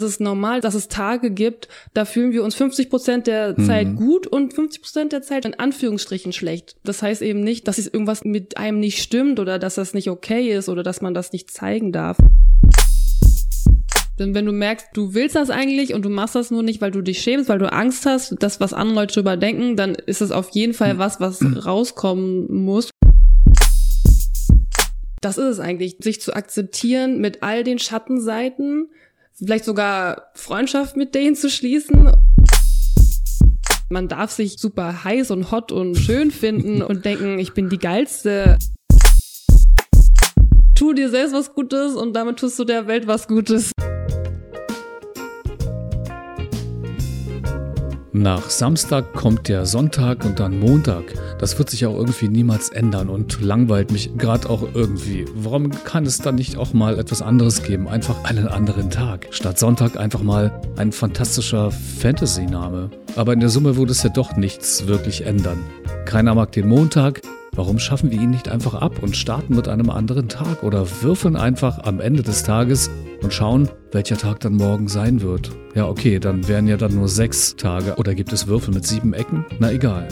Es ist normal, dass es Tage gibt, da fühlen wir uns 50 Prozent der Zeit mhm. gut und 50 Prozent der Zeit in Anführungsstrichen schlecht. Das heißt eben nicht, dass irgendwas mit einem nicht stimmt oder dass das nicht okay ist oder dass man das nicht zeigen darf. Denn wenn du merkst, du willst das eigentlich und du machst das nur nicht, weil du dich schämst, weil du Angst hast, das, was andere Leute darüber denken, dann ist es auf jeden Fall was, was rauskommen muss. Das ist es eigentlich, sich zu akzeptieren mit all den Schattenseiten, vielleicht sogar Freundschaft mit denen zu schließen. Man darf sich super heiß und hot und schön finden und denken, ich bin die geilste. Tu dir selbst was Gutes und damit tust du der Welt was Gutes. Nach Samstag kommt der Sonntag und dann Montag. Das wird sich auch irgendwie niemals ändern und langweilt mich gerade auch irgendwie. Warum kann es dann nicht auch mal etwas anderes geben? Einfach einen anderen Tag. Statt Sonntag einfach mal ein fantastischer Fantasy-Name. Aber in der Summe würde es ja doch nichts wirklich ändern. Keiner mag den Montag, Warum schaffen wir ihn nicht einfach ab und starten mit einem anderen Tag oder würfeln einfach am Ende des Tages und schauen, welcher Tag dann morgen sein wird? Ja, okay, dann wären ja dann nur sechs Tage. Oder gibt es Würfel mit sieben Ecken? Na egal.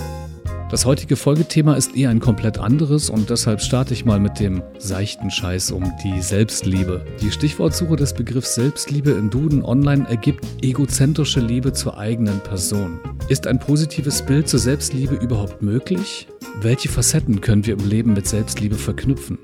Das heutige Folgethema ist eher ein komplett anderes und deshalb starte ich mal mit dem seichten Scheiß um die Selbstliebe. Die Stichwortsuche des Begriffs Selbstliebe im Duden online ergibt egozentrische Liebe zur eigenen Person. Ist ein positives Bild zur Selbstliebe überhaupt möglich? Welche Facetten können wir im Leben mit Selbstliebe verknüpfen?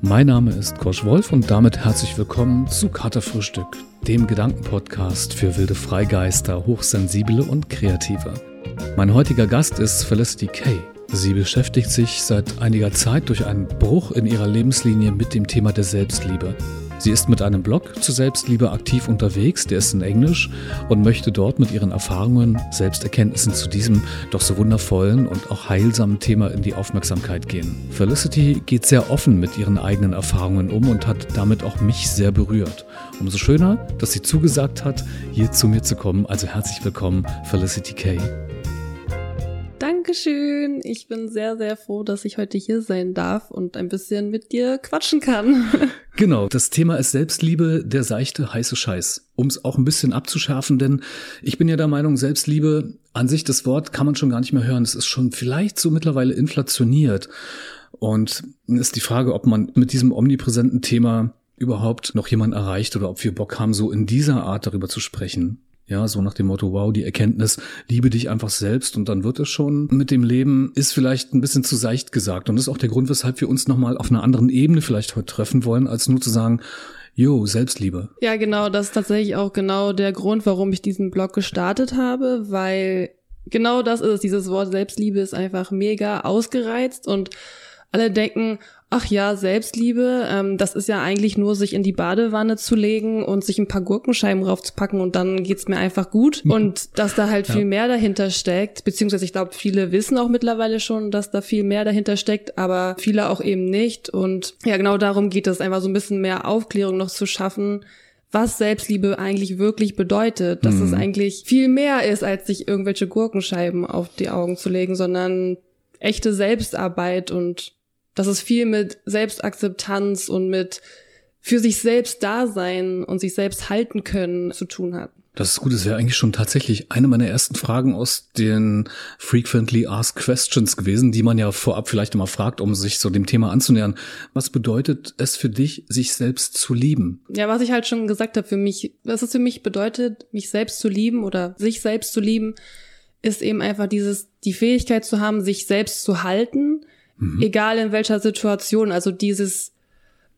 Mein Name ist Kosch Wolf und damit herzlich willkommen zu Katerfrühstück, dem Gedankenpodcast für wilde Freigeister, Hochsensible und Kreative. Mein heutiger Gast ist Felicity Kay. Sie beschäftigt sich seit einiger Zeit durch einen Bruch in ihrer Lebenslinie mit dem Thema der Selbstliebe. Sie ist mit einem Blog zur Selbstliebe aktiv unterwegs, der ist in Englisch und möchte dort mit ihren Erfahrungen, Selbsterkenntnissen zu diesem doch so wundervollen und auch heilsamen Thema in die Aufmerksamkeit gehen. Felicity geht sehr offen mit ihren eigenen Erfahrungen um und hat damit auch mich sehr berührt. Umso schöner, dass sie zugesagt hat, hier zu mir zu kommen. Also herzlich willkommen, Felicity Kay. Dankeschön. Ich bin sehr, sehr froh, dass ich heute hier sein darf und ein bisschen mit dir quatschen kann. Genau, das Thema ist Selbstliebe, der seichte, heiße Scheiß. Um es auch ein bisschen abzuschärfen, denn ich bin ja der Meinung, Selbstliebe an sich, das Wort kann man schon gar nicht mehr hören. Es ist schon vielleicht so mittlerweile inflationiert. Und ist die Frage, ob man mit diesem omnipräsenten Thema überhaupt noch jemand erreicht oder ob wir Bock haben, so in dieser Art darüber zu sprechen. Ja, so nach dem Motto, wow, die Erkenntnis, liebe dich einfach selbst und dann wird es schon mit dem Leben, ist vielleicht ein bisschen zu seicht gesagt. Und das ist auch der Grund, weshalb wir uns nochmal auf einer anderen Ebene vielleicht heute treffen wollen, als nur zu sagen, Jo, Selbstliebe. Ja, genau, das ist tatsächlich auch genau der Grund, warum ich diesen Blog gestartet habe, weil genau das ist, dieses Wort Selbstliebe ist einfach mega ausgereizt und alle denken, ach ja, Selbstliebe, ähm, das ist ja eigentlich nur sich in die Badewanne zu legen und sich ein paar Gurkenscheiben raufzupacken und dann geht's mir einfach gut. Und dass da halt ja. viel mehr dahinter steckt, beziehungsweise ich glaube, viele wissen auch mittlerweile schon, dass da viel mehr dahinter steckt, aber viele auch eben nicht. Und ja, genau darum geht es, einfach so ein bisschen mehr Aufklärung noch zu schaffen, was Selbstliebe eigentlich wirklich bedeutet, dass mhm. es eigentlich viel mehr ist, als sich irgendwelche Gurkenscheiben auf die Augen zu legen, sondern echte Selbstarbeit und dass es viel mit Selbstakzeptanz und mit für sich selbst da sein und sich selbst halten können zu tun hat. Das ist gut, das wäre eigentlich schon tatsächlich eine meiner ersten Fragen aus den Frequently Asked Questions gewesen, die man ja vorab vielleicht immer fragt, um sich so dem Thema anzunähern. Was bedeutet es für dich, sich selbst zu lieben? Ja, was ich halt schon gesagt habe, für mich, was es für mich bedeutet, mich selbst zu lieben oder sich selbst zu lieben, ist eben einfach dieses, die Fähigkeit zu haben, sich selbst zu halten, Mhm. Egal in welcher Situation. Also dieses,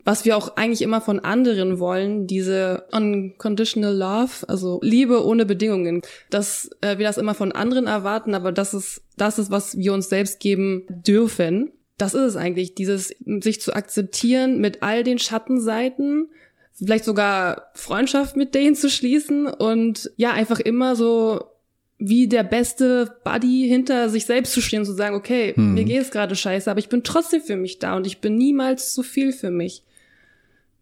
was wir auch eigentlich immer von anderen wollen, diese unconditional love, also Liebe ohne Bedingungen. Dass äh, wir das immer von anderen erwarten, aber das ist, das ist, was wir uns selbst geben dürfen. Das ist es eigentlich, dieses sich zu akzeptieren mit all den Schattenseiten, vielleicht sogar Freundschaft mit denen zu schließen und ja, einfach immer so wie der beste Buddy hinter sich selbst zu stehen und zu sagen, okay, hm. mir geht es gerade scheiße, aber ich bin trotzdem für mich da und ich bin niemals zu viel für mich.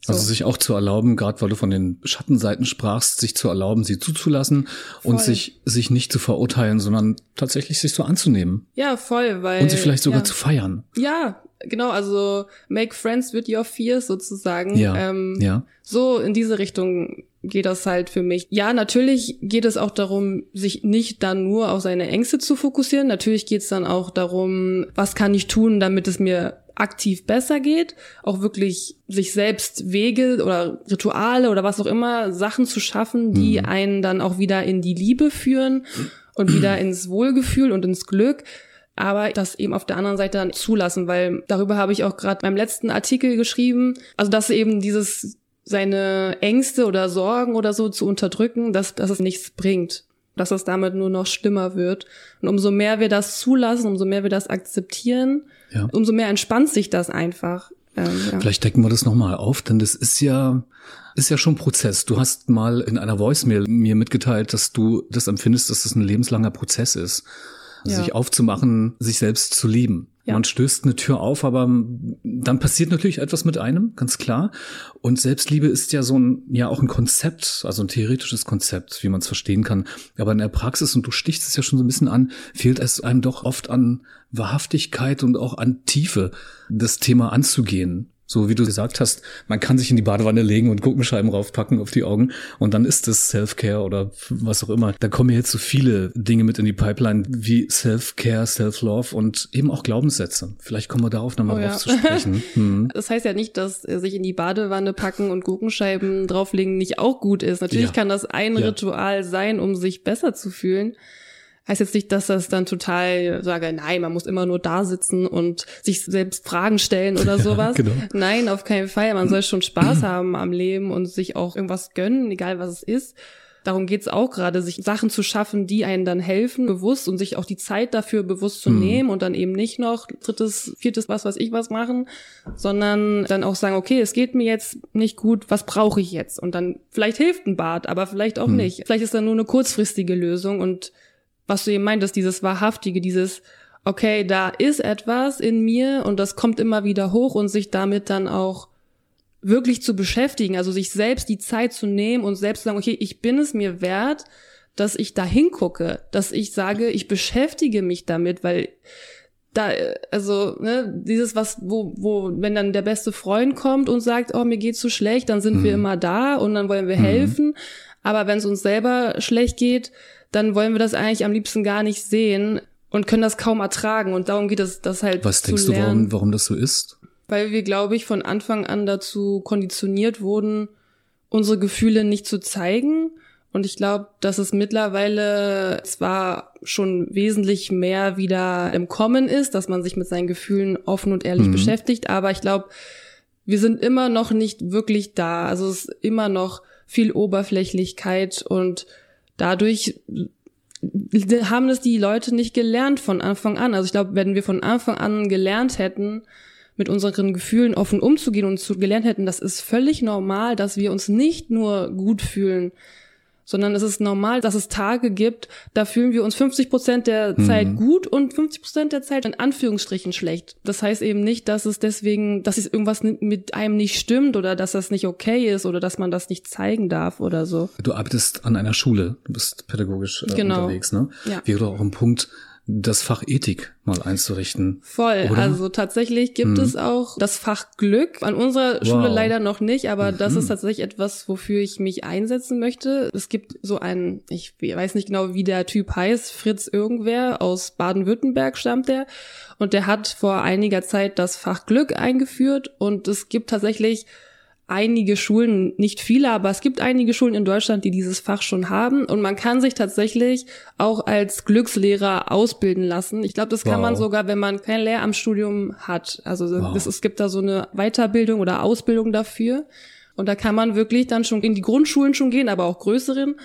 So. Also sich auch zu erlauben, gerade weil du von den Schattenseiten sprachst, sich zu erlauben, sie zuzulassen voll. und sich sich nicht zu verurteilen, sondern tatsächlich sich so anzunehmen. Ja, voll, weil und sich vielleicht sogar ja. zu feiern. Ja, genau, also make friends with your fears sozusagen. Ja, ähm, ja. So in diese Richtung geht das halt für mich. Ja, natürlich geht es auch darum, sich nicht dann nur auf seine Ängste zu fokussieren. Natürlich geht es dann auch darum, was kann ich tun, damit es mir aktiv besser geht, auch wirklich sich selbst Wege oder Rituale oder was auch immer, Sachen zu schaffen, die mhm. einen dann auch wieder in die Liebe führen und wieder ins Wohlgefühl und ins Glück. Aber das eben auf der anderen Seite dann zulassen, weil darüber habe ich auch gerade beim letzten Artikel geschrieben. Also dass eben dieses seine Ängste oder Sorgen oder so zu unterdrücken, dass, dass es nichts bringt. Dass es damit nur noch schlimmer wird. Und umso mehr wir das zulassen, umso mehr wir das akzeptieren, ja. umso mehr entspannt sich das einfach. Ähm, ja. Vielleicht decken wir das nochmal auf, denn das ist ja, ist ja schon Prozess. Du hast mal in einer Voicemail mir mitgeteilt, dass du das empfindest, dass das ein lebenslanger Prozess ist. Ja. Sich aufzumachen, sich selbst zu lieben. Ja. Man stößt eine Tür auf, aber dann passiert natürlich etwas mit einem, ganz klar. Und Selbstliebe ist ja so ein, ja auch ein Konzept, also ein theoretisches Konzept, wie man es verstehen kann. Aber in der Praxis, und du stichst es ja schon so ein bisschen an, fehlt es einem doch oft an Wahrhaftigkeit und auch an Tiefe, das Thema anzugehen. So wie du gesagt hast, man kann sich in die Badewanne legen und Gurkenscheiben raufpacken auf die Augen und dann ist es Self-Care oder was auch immer. Da kommen jetzt so viele Dinge mit in die Pipeline wie Self-Care, Self-Love und eben auch Glaubenssätze. Vielleicht kommen wir darauf nochmal oh, drauf ja. zu sprechen. Hm. Das heißt ja nicht, dass sich in die Badewanne packen und Gurkenscheiben drauflegen nicht auch gut ist. Natürlich ja. kann das ein ja. Ritual sein, um sich besser zu fühlen heißt jetzt nicht, dass das dann total sage, nein, man muss immer nur da sitzen und sich selbst Fragen stellen oder sowas. Ja, genau. Nein, auf keinen Fall. Man soll schon Spaß haben am Leben und sich auch irgendwas gönnen, egal was es ist. Darum geht's auch gerade, sich Sachen zu schaffen, die einen dann helfen, bewusst und sich auch die Zeit dafür bewusst zu mhm. nehmen und dann eben nicht noch drittes, viertes, was weiß ich was machen, sondern dann auch sagen, okay, es geht mir jetzt nicht gut, was brauche ich jetzt? Und dann vielleicht hilft ein Bad, aber vielleicht auch mhm. nicht. Vielleicht ist dann nur eine kurzfristige Lösung und was du eben meintest, dieses Wahrhaftige, dieses, okay, da ist etwas in mir und das kommt immer wieder hoch und sich damit dann auch wirklich zu beschäftigen, also sich selbst die Zeit zu nehmen und selbst zu sagen, okay, ich bin es mir wert, dass ich da hingucke, dass ich sage, ich beschäftige mich damit, weil da, also, ne, dieses was, wo, wo, wenn dann der beste Freund kommt und sagt, oh, mir geht's so schlecht, dann sind mhm. wir immer da und dann wollen wir mhm. helfen. Aber wenn es uns selber schlecht geht, dann wollen wir das eigentlich am liebsten gar nicht sehen und können das kaum ertragen. Und darum geht es, das halt Was denkst lernen. du, warum, warum das so ist? Weil wir, glaube ich, von Anfang an dazu konditioniert wurden, unsere Gefühle nicht zu zeigen. Und ich glaube, dass es mittlerweile zwar schon wesentlich mehr wieder im Kommen ist, dass man sich mit seinen Gefühlen offen und ehrlich mhm. beschäftigt, aber ich glaube, wir sind immer noch nicht wirklich da. Also es ist immer noch viel Oberflächlichkeit und dadurch haben es die Leute nicht gelernt von Anfang an. Also ich glaube, wenn wir von Anfang an gelernt hätten, mit unseren Gefühlen offen umzugehen und zu gelernt hätten, das ist völlig normal, dass wir uns nicht nur gut fühlen, sondern es ist normal, dass es Tage gibt, da fühlen wir uns 50 Prozent der mhm. Zeit gut und 50 Prozent der Zeit in Anführungsstrichen schlecht. Das heißt eben nicht, dass es deswegen, dass es irgendwas mit einem nicht stimmt oder dass das nicht okay ist oder dass man das nicht zeigen darf oder so. Du arbeitest an einer Schule, du bist pädagogisch äh, genau. unterwegs, ne? Ja. Wäre doch auch ein Punkt, das Fach Ethik mal einzurichten. Voll. Oder? Also tatsächlich gibt mhm. es auch das Fach Glück. An unserer wow. Schule leider noch nicht, aber mhm. das ist tatsächlich etwas, wofür ich mich einsetzen möchte. Es gibt so einen, ich weiß nicht genau, wie der Typ heißt, Fritz Irgendwer aus Baden-Württemberg stammt der. Und der hat vor einiger Zeit das Fach Glück eingeführt und es gibt tatsächlich einige Schulen, nicht viele, aber es gibt einige Schulen in Deutschland, die dieses Fach schon haben. Und man kann sich tatsächlich auch als Glückslehrer ausbilden lassen. Ich glaube, das wow. kann man sogar, wenn man kein Lehramtsstudium hat. Also wow. es, es gibt da so eine Weiterbildung oder Ausbildung dafür. Und da kann man wirklich dann schon in die Grundschulen schon gehen, aber auch größeren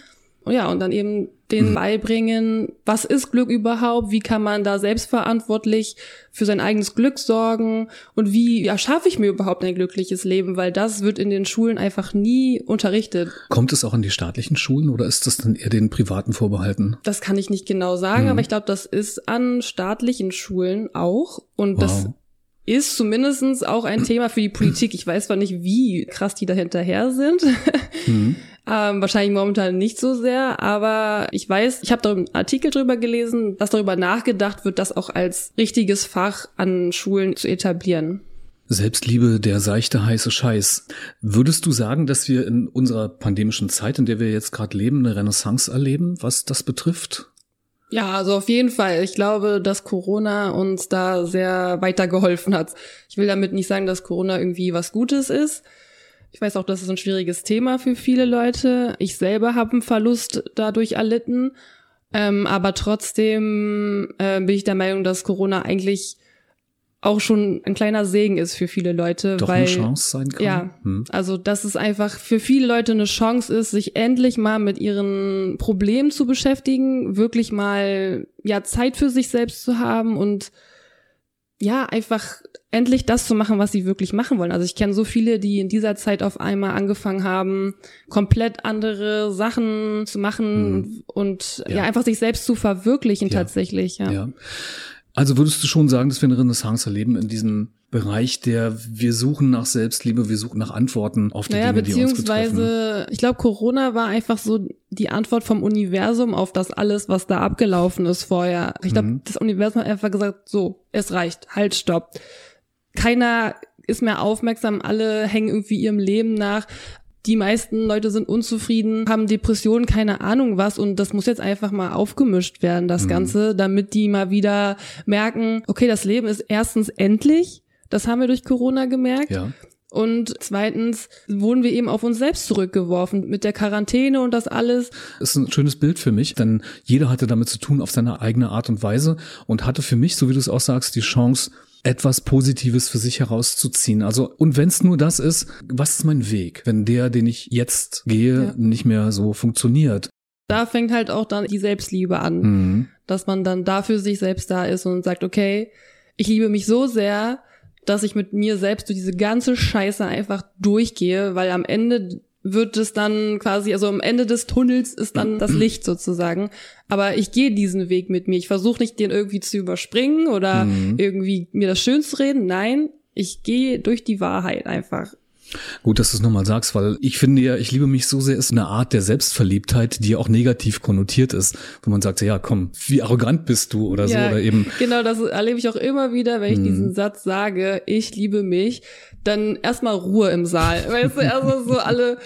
ja, und dann eben den mhm. beibringen, was ist Glück überhaupt, wie kann man da selbstverantwortlich für sein eigenes Glück sorgen und wie erschaffe ich mir überhaupt ein glückliches Leben, weil das wird in den Schulen einfach nie unterrichtet. Kommt es auch an die staatlichen Schulen oder ist das dann eher den privaten vorbehalten? Das kann ich nicht genau sagen, mhm. aber ich glaube, das ist an staatlichen Schulen auch und wow. das ist zumindestens auch ein Thema für die Politik. Ich weiß zwar nicht, wie krass die da hinterher sind. Mhm. ähm, wahrscheinlich momentan nicht so sehr, aber ich weiß, ich habe da einen Artikel drüber gelesen, dass darüber nachgedacht wird, das auch als richtiges Fach an Schulen zu etablieren. Selbstliebe, der seichte heiße Scheiß. Würdest du sagen, dass wir in unserer pandemischen Zeit, in der wir jetzt gerade leben, eine Renaissance erleben, was das betrifft? Ja, also auf jeden Fall. Ich glaube, dass Corona uns da sehr weitergeholfen hat. Ich will damit nicht sagen, dass Corona irgendwie was Gutes ist. Ich weiß auch, das ist ein schwieriges Thema für viele Leute. Ich selber habe einen Verlust dadurch erlitten. Ähm, aber trotzdem äh, bin ich der Meinung, dass Corona eigentlich auch schon ein kleiner Segen ist für viele Leute. Doch weil, eine Chance sein kann. Ja, hm. also dass es einfach für viele Leute eine Chance ist, sich endlich mal mit ihren Problemen zu beschäftigen, wirklich mal ja Zeit für sich selbst zu haben und ja einfach endlich das zu machen, was sie wirklich machen wollen. Also ich kenne so viele, die in dieser Zeit auf einmal angefangen haben, komplett andere Sachen zu machen hm. und ja. ja. einfach sich selbst zu verwirklichen ja. tatsächlich. Ja. ja. Also würdest du schon sagen, dass wir eine Renaissance erleben in diesem Bereich, der wir suchen nach Selbstliebe, wir suchen nach Antworten auf die naja, Dinge, die uns. Beziehungsweise, ich glaube, Corona war einfach so die Antwort vom Universum auf das alles, was da abgelaufen ist vorher. Ich glaube, mhm. das Universum hat einfach gesagt, so, es reicht, halt, stopp. Keiner ist mehr aufmerksam, alle hängen irgendwie ihrem Leben nach die meisten Leute sind unzufrieden, haben Depressionen, keine Ahnung was und das muss jetzt einfach mal aufgemischt werden, das mhm. Ganze, damit die mal wieder merken, okay, das Leben ist erstens endlich, das haben wir durch Corona gemerkt. Ja. Und zweitens wurden wir eben auf uns selbst zurückgeworfen mit der Quarantäne und das alles. Das ist ein schönes Bild für mich, denn jeder hatte damit zu tun auf seine eigene Art und Weise und hatte für mich, so wie du es auch sagst, die Chance, etwas Positives für sich herauszuziehen. Also, und wenn es nur das ist, was ist mein Weg, wenn der, den ich jetzt gehe, ja. nicht mehr so funktioniert? Da fängt halt auch dann die Selbstliebe an, mhm. dass man dann dafür sich selbst da ist und sagt, okay, ich liebe mich so sehr, dass ich mit mir selbst durch diese ganze Scheiße einfach durchgehe, weil am Ende wird es dann quasi, also am Ende des Tunnels ist dann das Licht sozusagen. Aber ich gehe diesen Weg mit mir. Ich versuche nicht, den irgendwie zu überspringen oder mhm. irgendwie mir das schön zu reden. Nein, ich gehe durch die Wahrheit einfach. Gut, dass du es nochmal sagst, weil ich finde ja, ich liebe mich so sehr, ist eine Art der Selbstverliebtheit, die auch negativ konnotiert ist, wo man sagt, ja, komm, wie arrogant bist du oder ja, so oder eben. Genau, das erlebe ich auch immer wieder, wenn ich hm. diesen Satz sage, ich liebe mich, dann erstmal Ruhe im Saal. Weißt du, also so alle,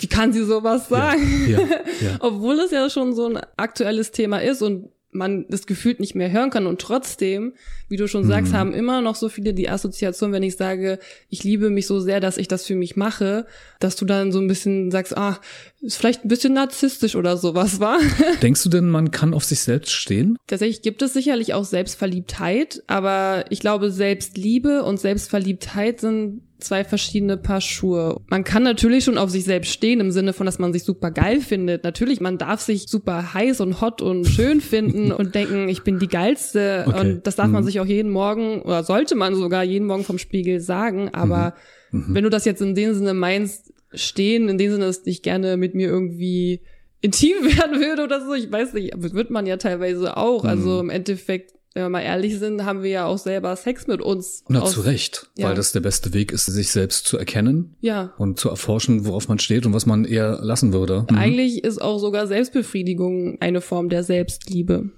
wie kann sie sowas sagen? Ja, ja, ja. Obwohl es ja schon so ein aktuelles Thema ist und man das gefühlt nicht mehr hören kann. Und trotzdem, wie du schon sagst, mhm. haben immer noch so viele die Assoziation, wenn ich sage, ich liebe mich so sehr, dass ich das für mich mache, dass du dann so ein bisschen sagst, ah, ist vielleicht ein bisschen narzisstisch oder sowas, war. Denkst du denn, man kann auf sich selbst stehen? Tatsächlich gibt es sicherlich auch Selbstverliebtheit, aber ich glaube, Selbstliebe und Selbstverliebtheit sind zwei verschiedene Paar Schuhe. Man kann natürlich schon auf sich selbst stehen im Sinne von, dass man sich super geil findet. Natürlich, man darf sich super heiß und hot und schön finden und denken, ich bin die geilste. Okay. Und das darf mhm. man sich auch jeden Morgen oder sollte man sogar jeden Morgen vom Spiegel sagen. Aber mhm. Mhm. wenn du das jetzt in dem Sinne meinst, stehen, in dem Sinne, dass ich gerne mit mir irgendwie intim werden würde oder so, ich weiß nicht, wird man ja teilweise auch. Also mhm. im Endeffekt wenn wir mal ehrlich sind, haben wir ja auch selber Sex mit uns. Na, aus, zu Recht, ja. weil das der beste Weg ist, sich selbst zu erkennen ja. und zu erforschen, worauf man steht und was man eher lassen würde. Mhm. Eigentlich ist auch sogar Selbstbefriedigung eine Form der Selbstliebe.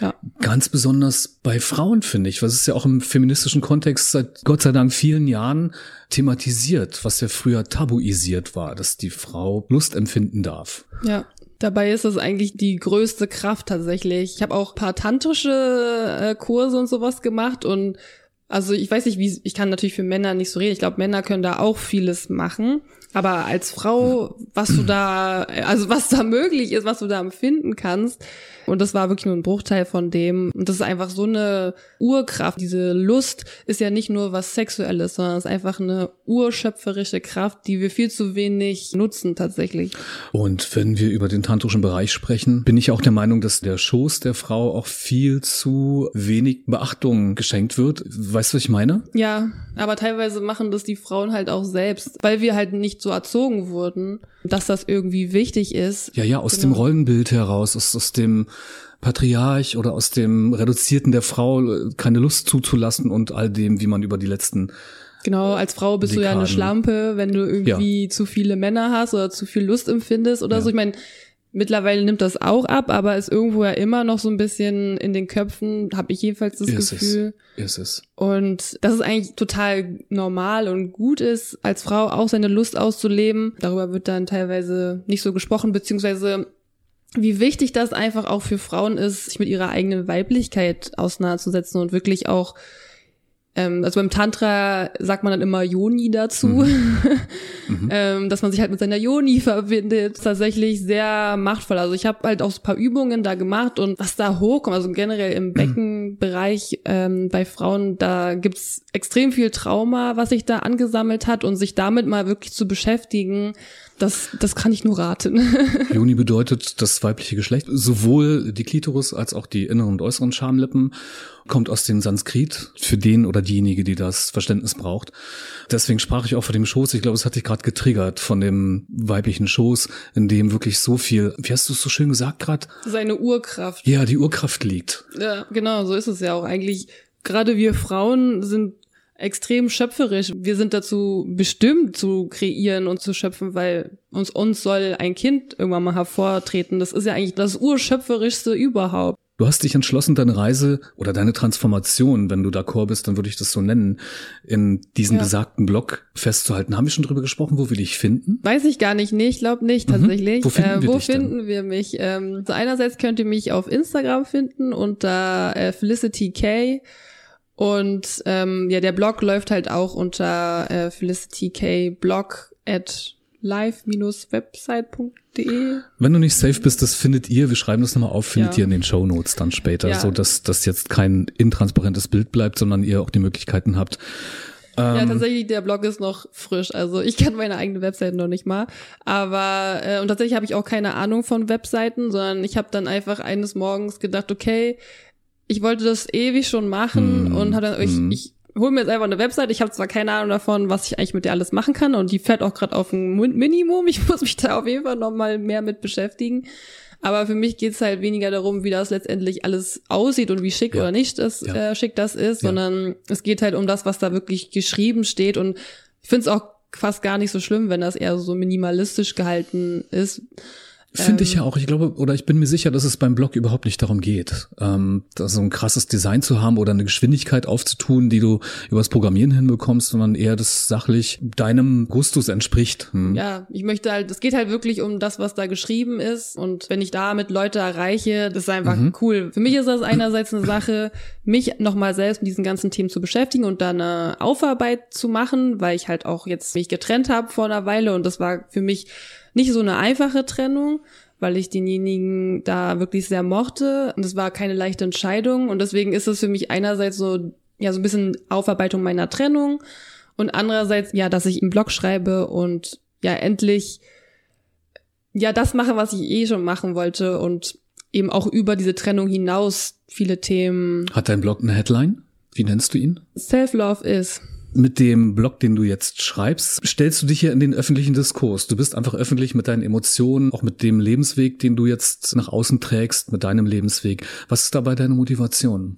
Ja. Ganz besonders bei Frauen, finde ich, was ist ja auch im feministischen Kontext seit Gott sei Dank vielen Jahren thematisiert, was ja früher tabuisiert war, dass die Frau Lust empfinden darf. Ja. Dabei ist es eigentlich die größte Kraft tatsächlich. Ich habe auch paar tantrische äh, Kurse und sowas gemacht und also ich weiß nicht, wie ich kann natürlich für Männer nicht so reden. Ich glaube, Männer können da auch vieles machen. Aber als Frau, was du da, also was da möglich ist, was du da empfinden kannst, und das war wirklich nur ein Bruchteil von dem. Und das ist einfach so eine Urkraft. Diese Lust ist ja nicht nur was Sexuelles, sondern es ist einfach eine urschöpferische Kraft, die wir viel zu wenig nutzen tatsächlich. Und wenn wir über den tantrischen Bereich sprechen, bin ich auch der Meinung, dass der Schoß der Frau auch viel zu wenig Beachtung geschenkt wird. Weißt du, was ich meine? Ja, aber teilweise machen das die Frauen halt auch selbst, weil wir halt nicht so erzogen wurden, dass das irgendwie wichtig ist. Ja, ja, aus genau. dem Rollenbild heraus, aus, aus dem Patriarch oder aus dem Reduzierten der Frau keine Lust zuzulassen und all dem, wie man über die letzten Genau, als Frau bist Dekaden. du ja eine Schlampe, wenn du irgendwie ja. zu viele Männer hast oder zu viel Lust empfindest oder ja. so. Ich meine, Mittlerweile nimmt das auch ab, aber ist irgendwo ja immer noch so ein bisschen in den Köpfen, habe ich jedenfalls das Ist Gefühl. es. Ist es. Und dass es eigentlich total normal und gut ist, als Frau auch seine Lust auszuleben. Darüber wird dann teilweise nicht so gesprochen, beziehungsweise wie wichtig das einfach auch für Frauen ist, sich mit ihrer eigenen Weiblichkeit auseinanderzusetzen und wirklich auch ähm, also beim Tantra sagt man dann immer Yoni dazu, mhm. mhm. ähm, dass man sich halt mit seiner Yoni verbindet. Tatsächlich sehr machtvoll. Also ich habe halt auch so ein paar Übungen da gemacht und was da hochkommt, also generell im Beckenbereich ähm, bei Frauen, da gibt's extrem viel Trauma, was sich da angesammelt hat und sich damit mal wirklich zu beschäftigen, das, das kann ich nur raten. Juni bedeutet das weibliche Geschlecht. Sowohl die Klitoris als auch die inneren und äußeren Schamlippen kommt aus dem Sanskrit für den oder diejenige, die das Verständnis braucht. Deswegen sprach ich auch von dem Schoß. Ich glaube, es hat dich gerade getriggert von dem weiblichen Schoß, in dem wirklich so viel, wie hast du es so schön gesagt gerade? Seine Urkraft. Ja, die Urkraft liegt. Ja, genau, so ist es ja auch eigentlich. Gerade wir Frauen sind extrem schöpferisch. Wir sind dazu bestimmt zu kreieren und zu schöpfen, weil uns uns soll ein Kind irgendwann mal hervortreten. Das ist ja eigentlich das urschöpferischste überhaupt. Du hast dich entschlossen, deine Reise oder deine Transformation, wenn du d'accord bist, dann würde ich das so nennen, in diesen ja. besagten Blog festzuhalten. Haben wir schon drüber gesprochen, wo wir dich finden? Weiß ich gar nicht. Nee, ich glaube nicht mhm. tatsächlich. Mhm. Wo finden, äh, wir, wo finden wir mich? Ähm, so einerseits könnt ihr mich auf Instagram finden unter äh, Felicity K. Und ähm, ja, der Blog läuft halt auch unter äh, Felicity K Blog at live-website.de. Wenn du nicht safe bist, das findet ihr, wir schreiben das nochmal auf, findet ja. ihr in den Show Notes dann später, ja. so dass das jetzt kein intransparentes Bild bleibt, sondern ihr auch die Möglichkeiten habt. Ja, ähm, tatsächlich, der Blog ist noch frisch. Also ich kenne meine eigene Website noch nicht mal. Aber äh, und tatsächlich habe ich auch keine Ahnung von Webseiten, sondern ich habe dann einfach eines Morgens gedacht, okay, ich wollte das ewig schon machen mm, und habe dann, mm. ich, ich hol mir jetzt einfach eine Website. Ich habe zwar keine Ahnung davon, was ich eigentlich mit der alles machen kann und die fährt auch gerade auf ein Minimum. Ich muss mich da auf jeden Fall noch mal mehr mit beschäftigen. Aber für mich geht's halt weniger darum, wie das letztendlich alles aussieht und wie schick ja. oder nicht das ja. äh, schick das ist, ja. sondern es geht halt um das, was da wirklich geschrieben steht. Und ich finde es auch fast gar nicht so schlimm, wenn das eher so minimalistisch gehalten ist. Finde ich ja ähm. auch. Ich glaube, oder ich bin mir sicher, dass es beim Blog überhaupt nicht darum geht, ähm, so ein krasses Design zu haben oder eine Geschwindigkeit aufzutun, die du übers Programmieren hinbekommst, sondern eher das sachlich deinem Gustus entspricht. Hm. Ja, ich möchte halt, es geht halt wirklich um das, was da geschrieben ist. Und wenn ich damit Leute erreiche, das ist einfach mhm. cool. Für mich ist das einerseits eine Sache, mich nochmal selbst mit diesen ganzen Themen zu beschäftigen und dann eine Aufarbeit zu machen, weil ich halt auch jetzt mich getrennt habe vor einer Weile und das war für mich nicht so eine einfache Trennung, weil ich denjenigen da wirklich sehr mochte und es war keine leichte Entscheidung und deswegen ist es für mich einerseits so ja so ein bisschen Aufarbeitung meiner Trennung und andererseits ja, dass ich im Blog schreibe und ja endlich ja das mache, was ich eh schon machen wollte und eben auch über diese Trennung hinaus viele Themen. Hat dein Blog eine Headline? Wie nennst du ihn? Self-Love is. Mit dem Blog, den du jetzt schreibst, stellst du dich hier in den öffentlichen Diskurs. Du bist einfach öffentlich mit deinen Emotionen, auch mit dem Lebensweg, den du jetzt nach außen trägst, mit deinem Lebensweg. Was ist dabei deine Motivation?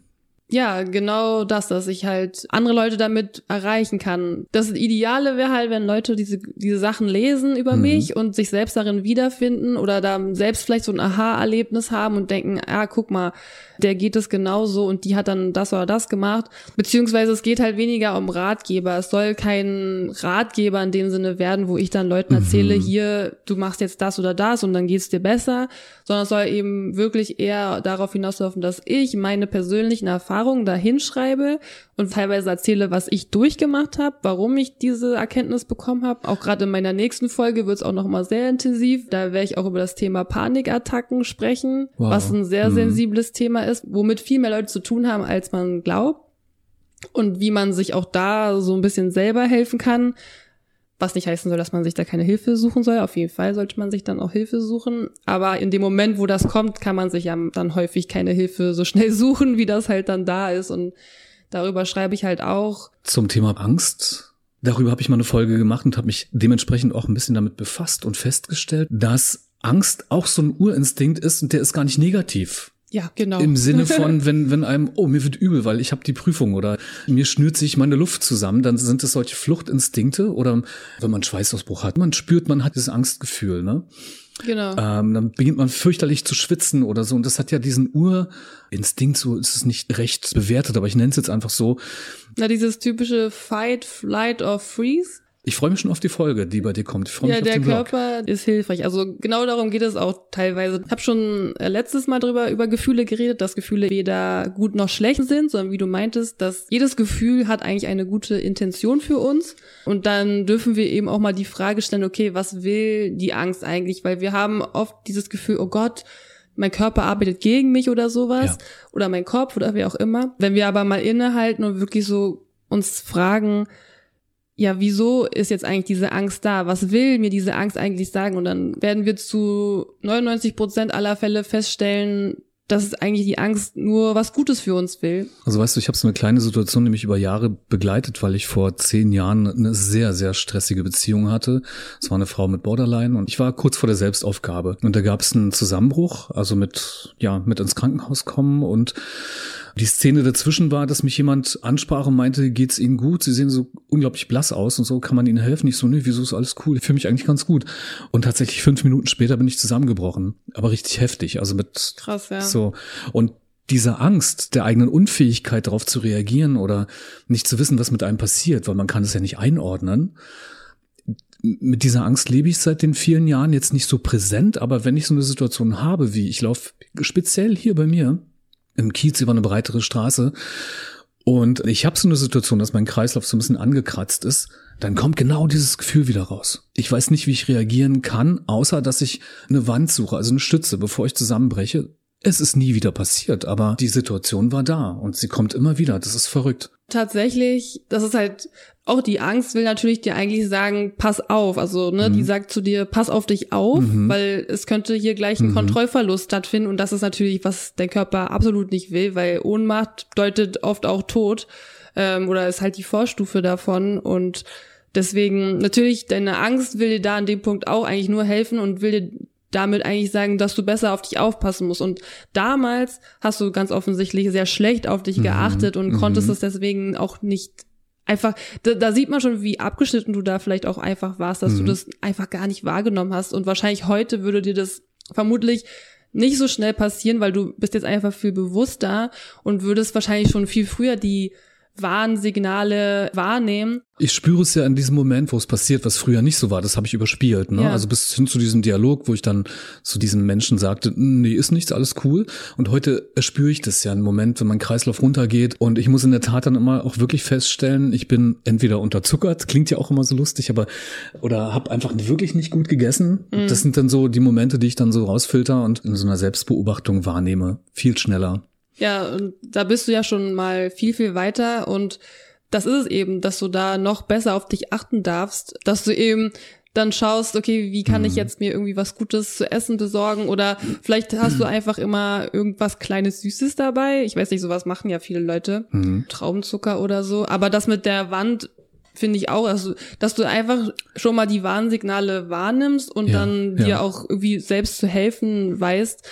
Ja, genau das, dass ich halt andere Leute damit erreichen kann. Das Ideale wäre halt, wenn Leute diese, diese Sachen lesen über mhm. mich und sich selbst darin wiederfinden oder da selbst vielleicht so ein Aha-Erlebnis haben und denken, ah, guck mal, der geht es genauso und die hat dann das oder das gemacht. Beziehungsweise es geht halt weniger um Ratgeber. Es soll kein Ratgeber in dem Sinne werden, wo ich dann Leuten erzähle, mhm. hier, du machst jetzt das oder das und dann geht's dir besser, sondern es soll eben wirklich eher darauf hinauslaufen, dass ich meine persönlichen Erfahrungen da hinschreibe und teilweise erzähle, was ich durchgemacht habe, warum ich diese Erkenntnis bekommen habe. Auch gerade in meiner nächsten Folge wird es auch noch mal sehr intensiv. Da werde ich auch über das Thema Panikattacken sprechen, wow. was ein sehr mhm. sensibles Thema ist, womit viel mehr Leute zu tun haben, als man glaubt. Und wie man sich auch da so ein bisschen selber helfen kann. Was nicht heißen soll, dass man sich da keine Hilfe suchen soll. Auf jeden Fall sollte man sich dann auch Hilfe suchen. Aber in dem Moment, wo das kommt, kann man sich ja dann häufig keine Hilfe so schnell suchen, wie das halt dann da ist. Und darüber schreibe ich halt auch. Zum Thema Angst. Darüber habe ich mal eine Folge gemacht und habe mich dementsprechend auch ein bisschen damit befasst und festgestellt, dass Angst auch so ein Urinstinkt ist und der ist gar nicht negativ. Ja, genau. Im Sinne von, wenn, wenn einem, oh, mir wird übel, weil ich habe die Prüfung oder mir schnürt sich meine Luft zusammen, dann sind es solche Fluchtinstinkte oder wenn man Schweißausbruch hat, man spürt, man hat dieses Angstgefühl, ne? Genau. Ähm, dann beginnt man fürchterlich zu schwitzen oder so. Und das hat ja diesen Urinstinkt, so ist es nicht recht bewertet, aber ich nenne es jetzt einfach so. Na, dieses typische Fight, Flight or Freeze. Ich freue mich schon auf die Folge, die bei dir kommt. Ich freue Ja, mich auf der den Blog. Körper ist hilfreich. Also genau darum geht es auch teilweise. Ich habe schon äh, letztes Mal drüber über Gefühle geredet, dass Gefühle weder gut noch schlecht sind, sondern wie du meintest, dass jedes Gefühl hat eigentlich eine gute Intention für uns. Und dann dürfen wir eben auch mal die Frage stellen, okay, was will die Angst eigentlich? Weil wir haben oft dieses Gefühl, oh Gott, mein Körper arbeitet gegen mich oder sowas. Ja. Oder mein Kopf oder wie auch immer. Wenn wir aber mal innehalten und wirklich so uns fragen, ja, wieso ist jetzt eigentlich diese Angst da? Was will mir diese Angst eigentlich sagen? Und dann werden wir zu 99 Prozent aller Fälle feststellen, dass eigentlich die Angst nur was Gutes für uns will. Also weißt du, ich habe so eine kleine Situation nämlich über Jahre begleitet, weil ich vor zehn Jahren eine sehr, sehr stressige Beziehung hatte. Es war eine Frau mit Borderline und ich war kurz vor der Selbstaufgabe. Und da gab es einen Zusammenbruch, also mit, ja, mit ins Krankenhaus kommen und die Szene dazwischen war, dass mich jemand ansprach und meinte, geht's Ihnen gut? Sie sehen so unglaublich blass aus und so, kann man Ihnen helfen? Ich so, nee, wieso ist alles cool? Ich fühle mich eigentlich ganz gut. Und tatsächlich fünf Minuten später bin ich zusammengebrochen. Aber richtig heftig, also mit Krass, ja. so. Und diese Angst der eigenen Unfähigkeit darauf zu reagieren oder nicht zu wissen, was mit einem passiert, weil man kann es ja nicht einordnen. Mit dieser Angst lebe ich seit den vielen Jahren jetzt nicht so präsent, aber wenn ich so eine Situation habe, wie ich laufe speziell hier bei mir im Kiez über eine breitere Straße und ich habe so eine Situation, dass mein Kreislauf so ein bisschen angekratzt ist, dann kommt genau dieses Gefühl wieder raus. Ich weiß nicht, wie ich reagieren kann, außer dass ich eine Wand suche, also eine Stütze, bevor ich zusammenbreche. Es ist nie wieder passiert, aber die Situation war da und sie kommt immer wieder. Das ist verrückt. Tatsächlich, das ist halt auch die Angst will natürlich dir eigentlich sagen, pass auf. Also, ne, die sagt zu dir, pass auf dich auf, weil es könnte hier gleich ein Kontrollverlust stattfinden und das ist natürlich, was der Körper absolut nicht will, weil Ohnmacht bedeutet oft auch Tod ähm, oder ist halt die Vorstufe davon und deswegen natürlich deine Angst will dir da an dem Punkt auch eigentlich nur helfen und will dir damit eigentlich sagen, dass du besser auf dich aufpassen musst. Und damals hast du ganz offensichtlich sehr schlecht auf dich geachtet und konntest es deswegen auch nicht einfach, da, da sieht man schon, wie abgeschnitten du da vielleicht auch einfach warst, dass du das einfach gar nicht wahrgenommen hast. Und wahrscheinlich heute würde dir das vermutlich nicht so schnell passieren, weil du bist jetzt einfach viel bewusster und würdest wahrscheinlich schon viel früher die Warnsignale wahrnehmen. Ich spüre es ja in diesem Moment, wo es passiert, was früher nicht so war. Das habe ich überspielt. Ne? Ja. Also bis hin zu diesem Dialog, wo ich dann zu diesem Menschen sagte, nee, ist nichts, alles cool. Und heute spüre ich das ja einen Moment, wenn mein Kreislauf runtergeht. Und ich muss in der Tat dann immer auch wirklich feststellen, ich bin entweder unterzuckert, klingt ja auch immer so lustig, aber oder habe einfach wirklich nicht gut gegessen. Das sind dann so die Momente, die ich dann so rausfilter und in so einer Selbstbeobachtung wahrnehme. Viel schneller. Ja, und da bist du ja schon mal viel, viel weiter und das ist es eben, dass du da noch besser auf dich achten darfst, dass du eben dann schaust, okay, wie kann ich jetzt mir irgendwie was Gutes zu essen besorgen oder vielleicht hast du einfach immer irgendwas kleines Süßes dabei. Ich weiß nicht, sowas machen ja viele Leute. Traubenzucker oder so. Aber das mit der Wand finde ich auch, also, dass du einfach schon mal die Warnsignale wahrnimmst und Ja, dann dir ja. auch irgendwie selbst zu helfen weißt.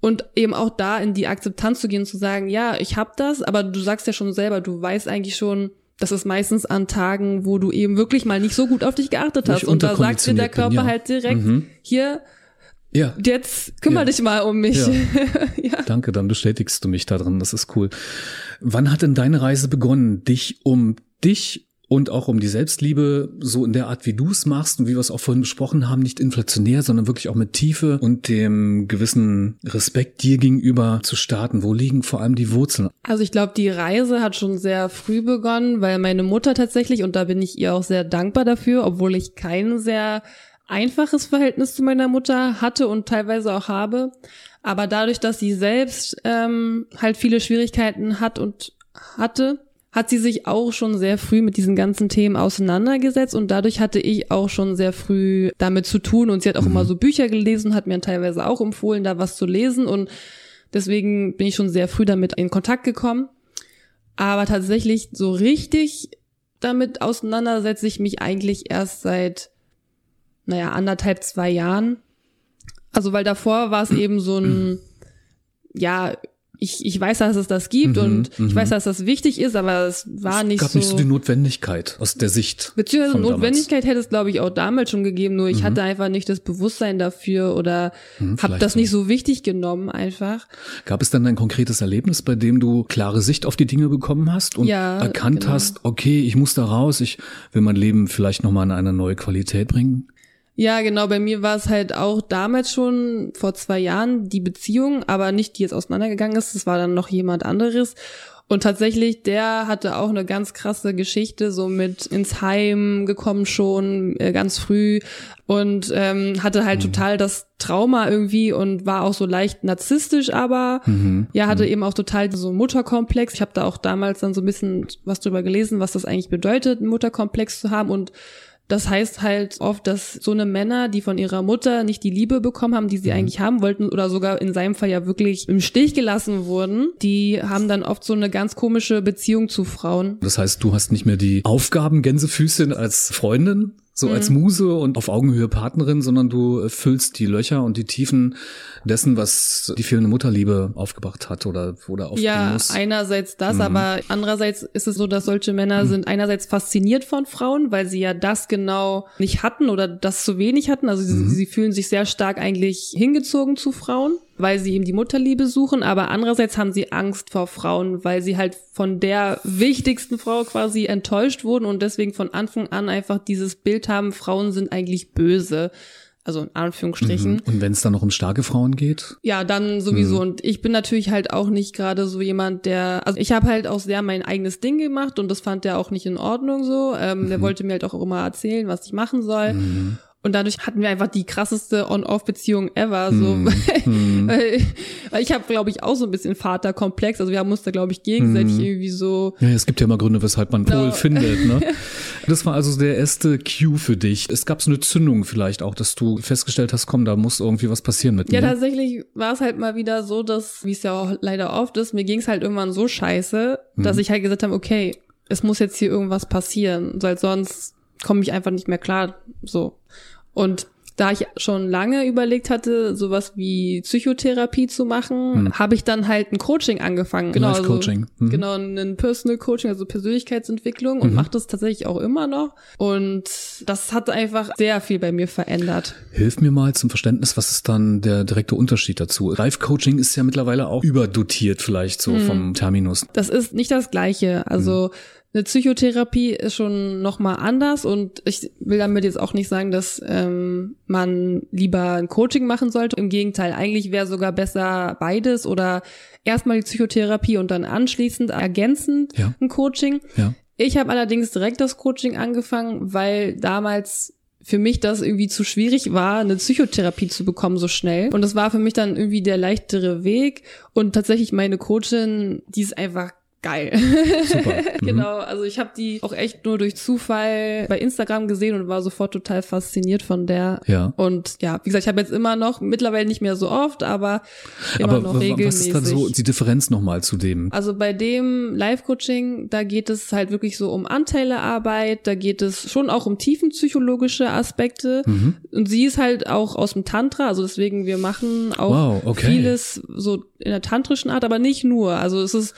Und eben auch da in die Akzeptanz zu gehen und zu sagen, ja, ich hab das, aber du sagst ja schon selber, du weißt eigentlich schon, das ist meistens an Tagen, wo du eben wirklich mal nicht so gut auf dich geachtet hast. Und da sagt dir der unterkonditioniert bin, Körper ja. halt direkt, Mhm. hier, Ja, jetzt kümmere Ja. dich mal um mich. Ja. ja. Danke, dann bestätigst du mich da drin. Das ist cool. Wann hat denn deine Reise begonnen, dich um dich und auch um die Selbstliebe, so in der Art, wie du es machst und wie wir es auch vorhin besprochen haben, nicht inflationär, sondern wirklich auch mit Tiefe und dem gewissen Respekt dir gegenüber zu starten? Wo liegen vor allem die Wurzeln? Also ich glaube, die Reise hat schon sehr früh begonnen, weil meine Mutter tatsächlich, und da bin ich ihr auch sehr dankbar dafür, obwohl ich kein sehr einfaches Verhältnis zu meiner Mutter hatte und teilweise auch habe. Aber dadurch, dass sie selbst ähm, halt viele Schwierigkeiten hat und hatte, hat sie sich auch schon sehr früh mit diesen ganzen Themen auseinandergesetzt und dadurch hatte ich auch schon sehr früh damit zu tun und sie hat auch immer so Bücher gelesen, hat mir teilweise auch empfohlen, da was zu lesen und deswegen bin ich schon sehr früh damit in Kontakt gekommen. Aber tatsächlich so richtig damit auseinandersetze ich mich eigentlich erst seit, naja, anderthalb, zwei Jahren. Also weil davor war es eben so ein, ja, ich, ich weiß, dass es das gibt Mhm, und ich mhm. weiß, dass das wichtig ist, aber es war es nicht gab so. nicht so die Notwendigkeit aus der Sicht. Beziehungsweise. Mhm. Notwendigkeit hätte es, glaube ich, auch damals schon gegeben, nur ich hatte einfach nicht das Bewusstsein dafür oder Hm, habe das nicht so wichtig genommen einfach. Gab es dann ein konkretes Erlebnis, bei dem du klare Sicht auf die Dinge bekommen hast und Ja, erkannt genau. hast, okay, ich muss da raus, ich will mein Leben vielleicht nochmal in eine neue Qualität bringen? Ja, genau, bei mir war es halt auch damals schon vor zwei Jahren die Beziehung, aber nicht die jetzt auseinandergegangen ist, das war dann noch jemand anderes. Und tatsächlich, der hatte auch eine ganz krasse Geschichte, so mit ins Heim gekommen schon, äh, ganz früh und ähm, hatte halt total das Trauma irgendwie und war auch so leicht narzisstisch, aber Mhm. ja, hatte eben auch total so einen Mutterkomplex. Ich habe da auch damals dann so ein bisschen was drüber gelesen, was das eigentlich bedeutet, einen Mutterkomplex zu haben und das heißt halt oft, dass so eine Männer, die von ihrer Mutter nicht die Liebe bekommen haben, die sie eigentlich haben wollten oder sogar in seinem Fall ja wirklich im Stich gelassen wurden, die haben dann oft so eine ganz komische Beziehung zu Frauen. Das heißt, du hast nicht mehr die Aufgaben Gänsefüßchen als Freundin, so Mhm. als Muse und auf Augenhöhe Partnerin, sondern du füllst die Löcher und die Tiefen dessen, was die fehlende Mutterliebe aufgebracht hat oder oder aufbringen Ja, muss. einerseits das, Mhm. aber andererseits ist es so, dass solche Männer sind einerseits fasziniert von Frauen, weil sie ja das genau nicht hatten oder das zu wenig hatten. Also Mhm. sie, sie fühlen sich sehr stark eigentlich hingezogen zu Frauen, weil sie eben die Mutterliebe suchen, aber andererseits haben sie Angst vor Frauen, weil sie halt von der wichtigsten Frau quasi enttäuscht wurden und deswegen von Anfang an einfach dieses Bild haben, Frauen sind eigentlich böse. Also in Anführungsstrichen. Mhm. Und wenn es dann noch um starke Frauen geht? Ja, dann sowieso. Mhm. Und ich bin natürlich halt auch nicht gerade so jemand, der, also ich habe halt auch sehr mein eigenes Ding gemacht und das fand der auch nicht in Ordnung so. Ähm, Der wollte mir halt auch immer erzählen, was ich machen soll. Und dadurch hatten wir einfach die krasseste On-Off-Beziehung ever. So, Mhm. Mhm. weil, ich habe, glaube ich, auch so ein bisschen Vaterkomplex. Also wir haben uns da, glaube ich, gegenseitig Mhm. irgendwie so. Ja, es gibt ja immer Gründe, weshalb man Genau. Pol findet. Ne? Das war also der erste Cue für dich. Es gab so eine Zündung vielleicht auch, dass du festgestellt hast, komm, da muss irgendwie was passieren mit Ja, mir. tatsächlich war es halt mal wieder so, dass, wie es ja auch leider oft ist, mir ging es halt irgendwann so scheiße, dass ich halt gesagt habe, okay, es muss jetzt hier irgendwas passieren, weil sonst komme ich einfach nicht mehr klar. So. Und da ich schon lange überlegt hatte, sowas wie Psychotherapie zu machen, Mhm. habe ich dann halt ein Coaching angefangen. Genau, Life Coaching. Mhm. genau, ein Personal Coaching, also Persönlichkeitsentwicklung und Mhm. mache das tatsächlich auch immer noch. Und das hat einfach sehr viel bei mir verändert. Hilf mir mal zum Verständnis, was ist dann der direkte Unterschied dazu? Life Coaching ist ja mittlerweile auch überdotiert vielleicht so Mhm. vom Terminus. Das ist nicht das Gleiche. Also eine Psychotherapie ist schon noch mal anders und ich will damit jetzt auch nicht sagen, dass ähm, man lieber ein Coaching machen sollte. Im Gegenteil, eigentlich wäre sogar besser beides oder erstmal die Psychotherapie und dann anschließend ergänzend Ja. ein Coaching. Ja. Ich habe allerdings direkt das Coaching angefangen, weil damals für mich das irgendwie zu schwierig war, eine Psychotherapie zu bekommen so schnell. Und das war für mich dann irgendwie der leichtere Weg. Und tatsächlich meine Coachin, die ist einfach geil. Super. Mhm. genau, also ich habe die auch echt nur durch Zufall bei Instagram gesehen und war sofort total fasziniert von der. Ja. Und ja, wie gesagt, ich habe jetzt immer noch, mittlerweile nicht mehr so oft, aber immer Aber noch regelmäßig. was ist dann so die Differenz nochmal zu dem? Also bei dem Live-Coaching, da geht es halt wirklich so um Anteilearbeit, da geht es schon auch um tiefenpsychologische Aspekte. Mhm. Und sie ist halt auch aus dem Tantra, also deswegen, wir machen auch Wow, okay. vieles so in der tantrischen Art, aber nicht nur. Also es ist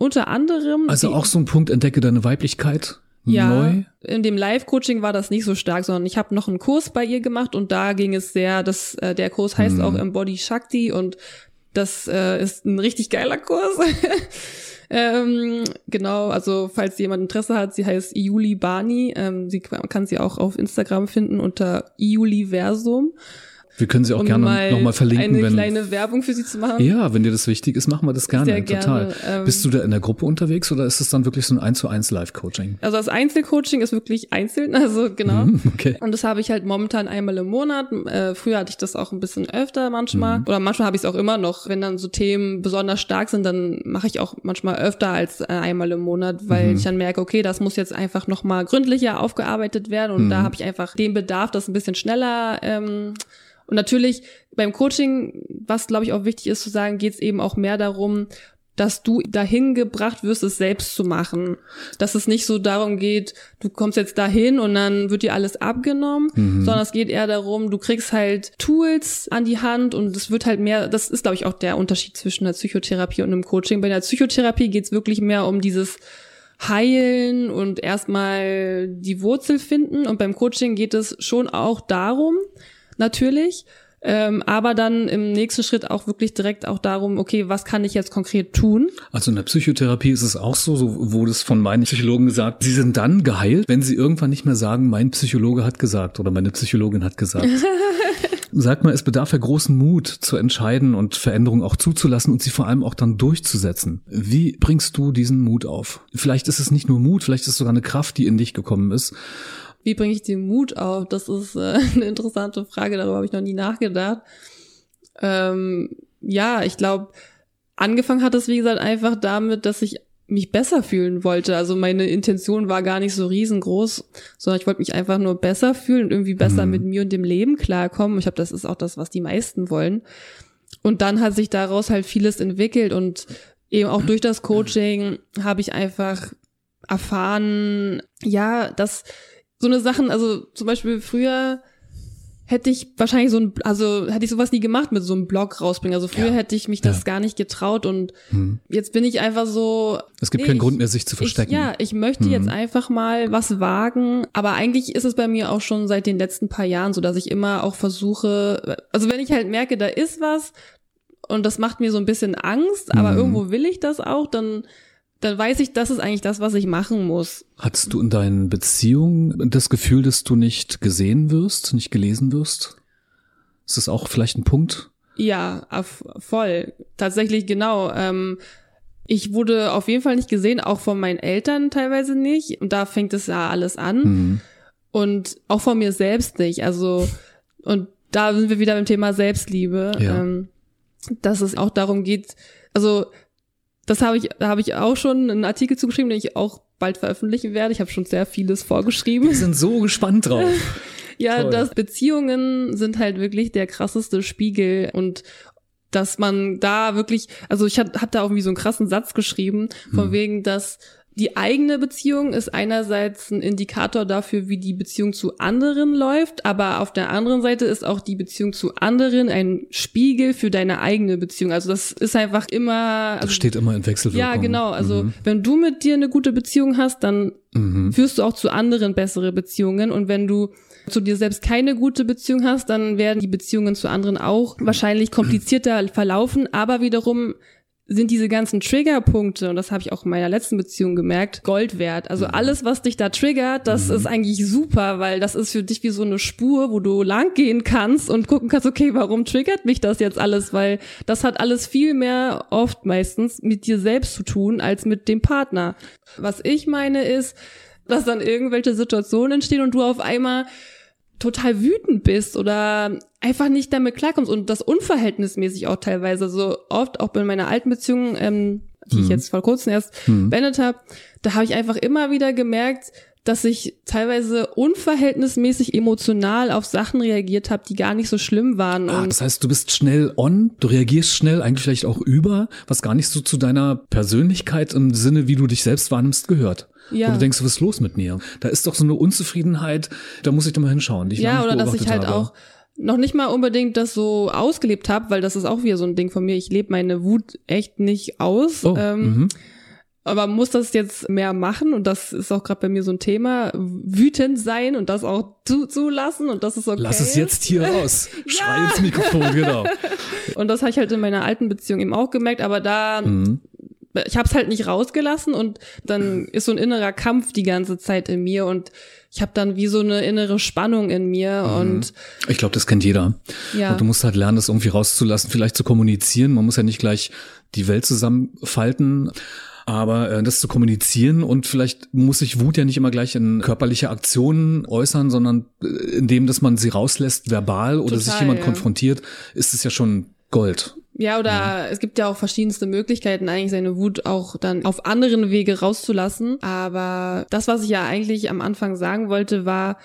unter anderem. Also auch so ein Punkt, entdecke deine Weiblichkeit ja, neu. in dem Live-Coaching war das nicht so stark, sondern ich habe noch einen Kurs bei ihr gemacht und da ging es sehr, das, äh, der Kurs heißt Mhm. auch Embody Shakti und das äh, ist ein richtig geiler Kurs. ähm, genau, also falls jemand Interesse hat, sie heißt Iuli Bani. Ähm, sie man kann sie auch auf Instagram finden unter Iuliversum. Wir können sie auch um gerne mal nochmal verlinken, eine wenn. kleine Werbung für sie zu machen. Ja, wenn dir das wichtig ist, machen wir das gerne. Sehr gerne, Total. ähm, Bist du da in der Gruppe unterwegs oder ist es dann wirklich so ein 1 zu 1 Live-Coaching? Also das Einzelcoaching ist wirklich einzeln, also genau. Mhm, Okay. Und das habe ich halt momentan einmal im Monat. Äh, früher hatte ich das auch ein bisschen öfter manchmal. Mhm. Oder manchmal habe ich es auch immer noch. Wenn dann so Themen besonders stark sind, dann mache ich auch manchmal öfter als äh, einmal im Monat, weil Mhm. ich dann merke, okay, das muss jetzt einfach nochmal gründlicher aufgearbeitet werden. Und da Mhm. habe ich einfach den Bedarf, das ein bisschen schneller. Ähm, und natürlich beim Coaching, was glaube ich auch wichtig ist zu sagen, geht es eben auch mehr darum, dass du dahin gebracht wirst, es selbst zu machen. Dass es nicht so darum geht, du kommst jetzt dahin und dann wird dir alles abgenommen, mhm. sondern es geht eher darum, du kriegst halt Tools an die Hand und es wird halt mehr, das ist glaube ich auch der Unterschied zwischen der Psychotherapie und einem Coaching. Bei der Psychotherapie geht es wirklich mehr um dieses heilen und erstmal die Wurzel finden. Und beim Coaching geht es schon auch darum, natürlich, ähm, aber dann im nächsten Schritt auch wirklich direkt auch darum, okay, was kann ich jetzt konkret tun? Also in der Psychotherapie ist es auch so, so wurde es von meinen Psychologen gesagt, sie sind dann geheilt, wenn sie irgendwann nicht mehr sagen, mein Psychologe hat gesagt oder meine Psychologin hat gesagt. Sag mal, es bedarf ja großen Mut zu entscheiden und Veränderungen auch zuzulassen und sie vor allem auch dann durchzusetzen. Wie bringst du diesen Mut auf? Vielleicht ist es nicht nur Mut, vielleicht ist es sogar eine Kraft, die in dich gekommen ist. Wie bringe ich den Mut auf? Das ist äh, eine interessante Frage, darüber habe ich noch nie nachgedacht. Ähm, ja, ich glaube, angefangen hat es, wie gesagt, einfach damit, dass ich mich besser fühlen wollte. Also meine Intention war gar nicht so riesengroß, sondern ich wollte mich einfach nur besser fühlen und irgendwie besser mhm. mit mir und dem Leben klarkommen. Ich glaube, das ist auch das, was die meisten wollen. Und dann hat sich daraus halt vieles entwickelt und eben auch durch das Coaching habe ich einfach erfahren, ja, dass so eine Sachen, also zum Beispiel früher hätte ich wahrscheinlich so ein, also hätte ich sowas nie gemacht mit so einem Blog rausbringen. Also früher ja. hätte ich mich das ja. gar nicht getraut und hm. jetzt bin ich einfach so. Es gibt nee, keinen Grund mehr, sich zu verstecken. Ich, ja, ich möchte hm. jetzt einfach mal was wagen. Aber eigentlich ist es bei mir auch schon seit den letzten paar Jahren so, dass ich immer auch versuche, also wenn ich halt merke, da ist was und das macht mir so ein bisschen Angst, aber hm. irgendwo will ich das auch, dann dann weiß ich, das ist eigentlich das, was ich machen muss. Hattest du in deinen Beziehungen das Gefühl, dass du nicht gesehen wirst, nicht gelesen wirst? Ist das auch vielleicht ein Punkt? Ja, voll. Tatsächlich genau. Ähm, ich wurde auf jeden Fall nicht gesehen, auch von meinen Eltern teilweise nicht. Und da fängt es ja alles an. Mhm. Und auch von mir selbst nicht. Also, und da sind wir wieder beim Thema Selbstliebe. Ja. Ähm, dass es auch darum geht, also das habe ich, habe ich auch schon einen Artikel zugeschrieben, den ich auch bald veröffentlichen werde. Ich habe schon sehr vieles vorgeschrieben. Wir sind so gespannt drauf. ja, Toll. dass Beziehungen sind halt wirklich der krasseste Spiegel und dass man da wirklich, also ich habe hab da auch irgendwie so einen krassen Satz geschrieben, von hm. wegen, dass die eigene Beziehung ist einerseits ein Indikator dafür, wie die Beziehung zu anderen läuft, aber auf der anderen Seite ist auch die Beziehung zu anderen ein Spiegel für deine eigene Beziehung. Also das ist einfach immer. Also, das steht immer in Wechselwirkung. Ja, genau. Also mhm. wenn du mit dir eine gute Beziehung hast, dann mhm. führst du auch zu anderen bessere Beziehungen. Und wenn du zu dir selbst keine gute Beziehung hast, dann werden die Beziehungen zu anderen auch wahrscheinlich komplizierter verlaufen, aber wiederum sind diese ganzen Triggerpunkte, und das habe ich auch in meiner letzten Beziehung gemerkt, Gold wert. Also mhm. alles, was dich da triggert, das mhm. ist eigentlich super, weil das ist für dich wie so eine Spur, wo du lang gehen kannst und gucken kannst, okay, warum triggert mich das jetzt alles? Weil das hat alles viel mehr oft meistens mit dir selbst zu tun als mit dem Partner. Was ich meine ist, dass dann irgendwelche Situationen entstehen und du auf einmal total wütend bist oder einfach nicht damit klarkommst und das unverhältnismäßig auch teilweise so oft auch bei meiner alten Beziehung, ähm, die mhm. ich jetzt vor kurzem erst mhm. beendet habe, da habe ich einfach immer wieder gemerkt, dass ich teilweise unverhältnismäßig emotional auf Sachen reagiert habe, die gar nicht so schlimm waren. Ah, das heißt, du bist schnell on, du reagierst schnell, eigentlich vielleicht auch über, was gar nicht so zu deiner Persönlichkeit im Sinne, wie du dich selbst wahrnimmst, gehört. Ja. Wo du denkst, was ist los mit mir? Da ist doch so eine Unzufriedenheit, da muss ich doch mal hinschauen. ja, oder dass ich halt habe. auch noch nicht mal unbedingt das so ausgelebt habe, weil das ist auch wieder so ein Ding von mir. Ich lebe meine Wut echt nicht aus. Oh, ähm, mhm. aber muss das jetzt mehr machen und das ist auch gerade bei mir so ein Thema, wütend sein und das auch zu, zulassen und das ist okay. Lass es jetzt hier raus. Schrei ins Mikrofon, genau. Und das habe ich halt in meiner alten Beziehung eben auch gemerkt, aber da mhm ich habe es halt nicht rausgelassen und dann ist so ein innerer Kampf die ganze Zeit in mir und ich habe dann wie so eine innere Spannung in mir mhm. und ich glaube, das kennt jeder. Ja. Und du musst halt lernen, das irgendwie rauszulassen, vielleicht zu kommunizieren. Man muss ja nicht gleich die Welt zusammenfalten. Aber äh, das zu kommunizieren und vielleicht muss sich Wut ja nicht immer gleich in körperliche Aktionen äußern, sondern äh, indem, dass man sie rauslässt verbal oder Total, sich jemand ja. konfrontiert, ist es ja schon Gold. Ja, oder ja. es gibt ja auch verschiedenste Möglichkeiten, eigentlich seine Wut auch dann auf anderen Wege rauszulassen. Aber das, was ich ja eigentlich am Anfang sagen wollte, war,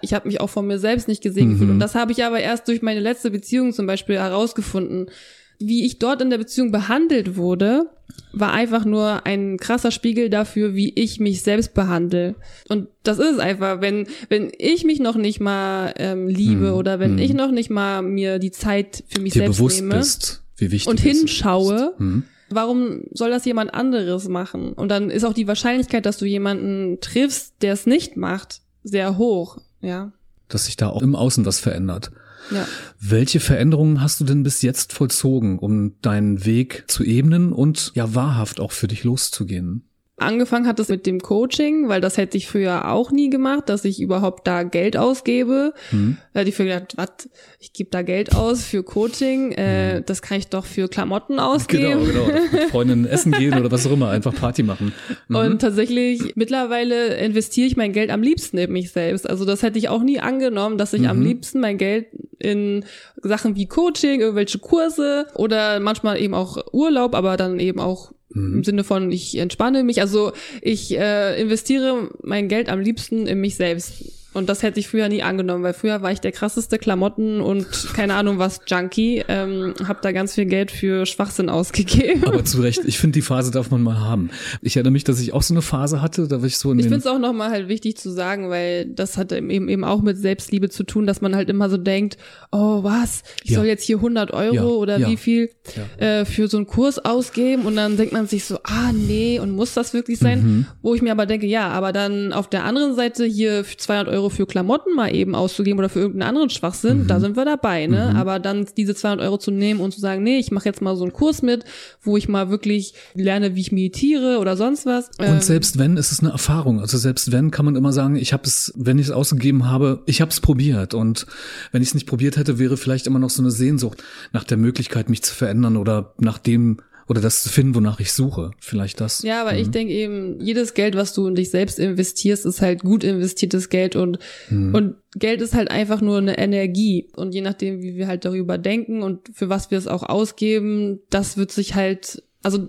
ich habe mich auch von mir selbst nicht gesehen mhm. gefühlt. Und das habe ich aber erst durch meine letzte Beziehung zum Beispiel herausgefunden, wie ich dort in der Beziehung behandelt wurde, war einfach nur ein krasser Spiegel dafür, wie ich mich selbst behandle. Und das ist einfach, wenn, wenn ich mich noch nicht mal ähm, liebe Hm, oder wenn hm. ich noch nicht mal mir die Zeit für mich Dir selbst bewusst nehme bist, wie wichtig und hinschaue, Hm. warum soll das jemand anderes machen? Und dann ist auch die Wahrscheinlichkeit, dass du jemanden triffst, der es nicht macht, sehr hoch. Ja. Dass sich da auch im Außen was verändert. Ja. Welche Veränderungen hast du denn bis jetzt vollzogen, um deinen Weg zu ebnen und ja wahrhaft auch für dich loszugehen? Angefangen hat es mit dem Coaching, weil das hätte ich früher auch nie gemacht, dass ich überhaupt da Geld ausgebe. Hm? Da hätte ich früher gedacht, was, ich gebe da Geld aus für Coaching, äh, das kann ich doch für Klamotten ausgeben. Genau, genau. Mit Freundinnen essen gehen oder was auch immer, einfach Party machen. Mhm. Und tatsächlich, mittlerweile investiere ich mein Geld am liebsten in mich selbst. Also das hätte ich auch nie angenommen, dass ich am Mhm. liebsten mein Geld in Sachen wie Coaching, irgendwelche Kurse oder manchmal eben auch Urlaub, aber dann eben auch Mhm. im Sinne von, ich entspanne mich. Also ich äh, investiere mein Geld am liebsten in mich selbst. Und das hätte ich früher nie angenommen, weil früher war ich der krasseste Klamotten und keine Ahnung was Junkie. Ähm, hab da ganz viel Geld für Schwachsinn ausgegeben. Aber zu Recht, ich finde, die Phase darf man mal haben. Ich erinnere mich, dass ich auch so eine Phase hatte, da war ich so in Ich finde es auch nochmal halt wichtig zu sagen, weil das hat eben, eben auch mit Selbstliebe zu tun, dass man halt immer so denkt, oh was, ich Ja. soll jetzt hier 100 Euro Ja, oder ja. wie viel äh, für so einen Kurs ausgeben und dann denkt man sich so, ah nee, und muss das wirklich sein? Mhm. Wo ich mir aber denke, ja, aber dann auf der anderen Seite hier 200 Euro für Klamotten mal eben auszugeben oder für irgendeinen anderen Schwachsinn, Mhm. da sind wir dabei, ne? Aber dann diese 200 Euro zu nehmen und zu sagen, nee, ich mache jetzt mal so einen Kurs mit, wo ich mal wirklich lerne, wie ich meditiere oder sonst was. Und Ähm, selbst wenn, ist es eine Erfahrung. Also selbst wenn, kann man immer sagen, ich habe es, wenn ich es ausgegeben habe, ich habe es probiert. Und wenn ich es nicht probiert hätte, wäre vielleicht immer noch so eine Sehnsucht nach der Möglichkeit, mich zu verändern oder nach dem oder das zu finden, wonach ich suche. Vielleicht das. Ja, aber ich denke eben, jedes Geld, was du in dich selbst investierst, ist halt gut investiertes Geld und, und Geld ist halt einfach nur eine Energie. Und je nachdem, wie wir halt darüber denken und für was wir es auch ausgeben, das wird sich halt, also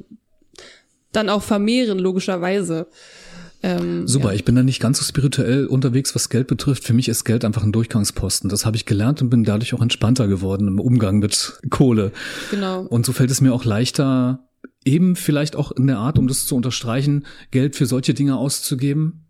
dann auch vermehren, logischerweise. Ähm, Super, ja. ich bin da nicht ganz so spirituell unterwegs, was Geld betrifft. Für mich ist Geld einfach ein Durchgangsposten. Das habe ich gelernt und bin dadurch auch entspannter geworden im Umgang mit Kohle. Genau. Und so fällt es mir auch leichter, eben vielleicht auch in der Art, um das zu unterstreichen, Geld für solche Dinge auszugeben.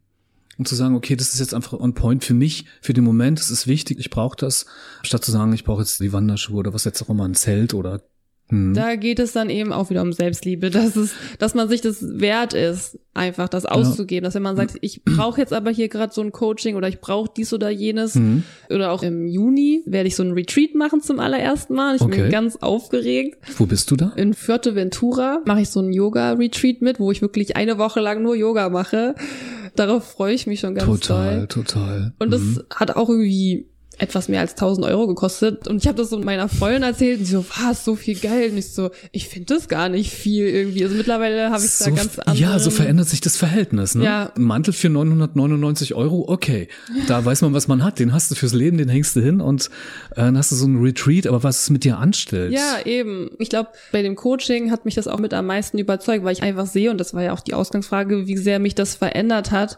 Und zu sagen, okay, das ist jetzt einfach on point für mich, für den Moment, das ist wichtig, ich brauche das, statt zu sagen, ich brauche jetzt die Wanderschuhe oder was jetzt auch immer, ein Zelt oder hm. Da geht es dann eben auch wieder um Selbstliebe, dass es, dass man sich das wert ist, einfach das auszugeben. Dass wenn man sagt, ich brauche jetzt aber hier gerade so ein Coaching oder ich brauche dies oder jenes. Mhm. Oder auch im Juni werde ich so ein Retreat machen zum allerersten Mal. Ich Okay. bin ganz aufgeregt. Wo bist du da? In Fuerteventura mache ich so ein Yoga-Retreat mit, wo ich wirklich eine Woche lang nur Yoga mache. Darauf freue ich mich schon ganz total, doll. total. Und das Mhm. hat auch irgendwie etwas mehr als 1000 Euro gekostet. Und ich habe das so meiner Freundin erzählt und sie so, was, so viel Geld? Und ich so, ich finde das gar nicht viel irgendwie. Also mittlerweile habe ich da so, ganz andere. ja, so verändert sich das Verhältnis. Ne? Ja. Mantel für 999 Euro, okay. Da weiß man, was man hat. Den hast du fürs Leben, den hängst du hin und äh, dann hast du so einen Retreat, aber was es mit dir anstellt. Ja, eben. Ich glaube, bei dem Coaching hat mich das auch mit am meisten überzeugt, weil ich einfach sehe, und das war ja auch die Ausgangsfrage, wie sehr mich das verändert hat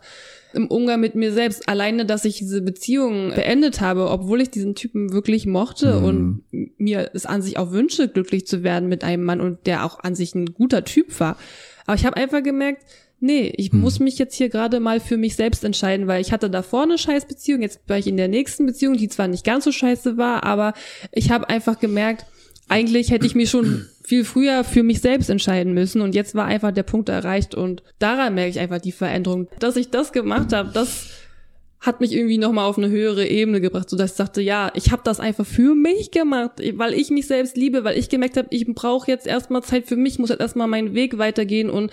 im Umgang mit mir selbst. Alleine, dass ich diese Beziehung beendet habe, obwohl ich diesen Typen wirklich mochte Mhm. und mir es an sich auch wünsche, glücklich zu werden mit einem Mann und der auch an sich ein guter Typ war. Aber ich habe einfach gemerkt, nee, ich muss mich jetzt hier gerade mal für mich selbst entscheiden, weil ich hatte davor eine Scheißbeziehung, jetzt war ich in der nächsten Beziehung, die zwar nicht ganz so scheiße war, aber ich habe einfach gemerkt, eigentlich hätte ich mich schon viel früher für mich selbst entscheiden müssen und jetzt war einfach der Punkt erreicht und daran merke ich einfach die Veränderung. Dass ich das gemacht habe, das hat mich irgendwie nochmal auf eine höhere Ebene gebracht, so dass ich dachte, ja, ich habe das einfach für mich gemacht, weil ich mich selbst liebe, weil ich gemerkt habe, ich brauche jetzt erstmal Zeit für mich, muss jetzt erstmal meinen Weg weitergehen und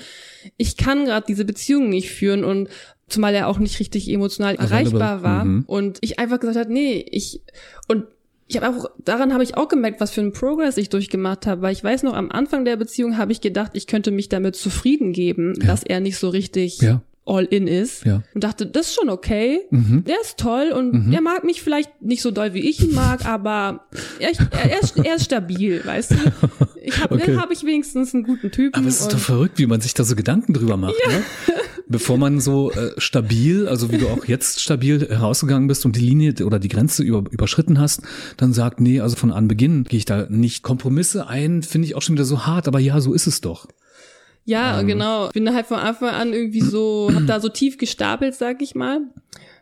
ich kann gerade diese Beziehung nicht führen und zumal er auch nicht richtig emotional erreichbar war Mhm. und ich einfach gesagt habe, nee, ich und ich habe auch daran habe ich auch gemerkt, was für ein Progress ich durchgemacht habe, weil ich weiß noch am Anfang der Beziehung habe ich gedacht, ich könnte mich damit zufrieden geben, Ja. dass er nicht so richtig Ja. All in ist Ja. und dachte, das ist schon okay. Mhm. Der ist toll und er mag mich vielleicht nicht so doll, wie ich ihn mag, aber er, er, ist, er ist stabil, weißt du? Ich habe Okay. hab ich wenigstens einen guten Typen. Aber es ist doch verrückt, wie man sich da so Gedanken drüber macht. Ne? bevor man so äh, stabil, also wie du auch jetzt stabil herausgegangen bist und die Linie oder die Grenze über, überschritten hast, dann sagt, nee, also von Anbeginn gehe ich da nicht Kompromisse ein, finde ich auch schon wieder so hart, aber ja, so ist es doch. Ja, ähm. genau. Ich bin halt von Anfang an irgendwie so, hab da so tief gestapelt, sag ich mal.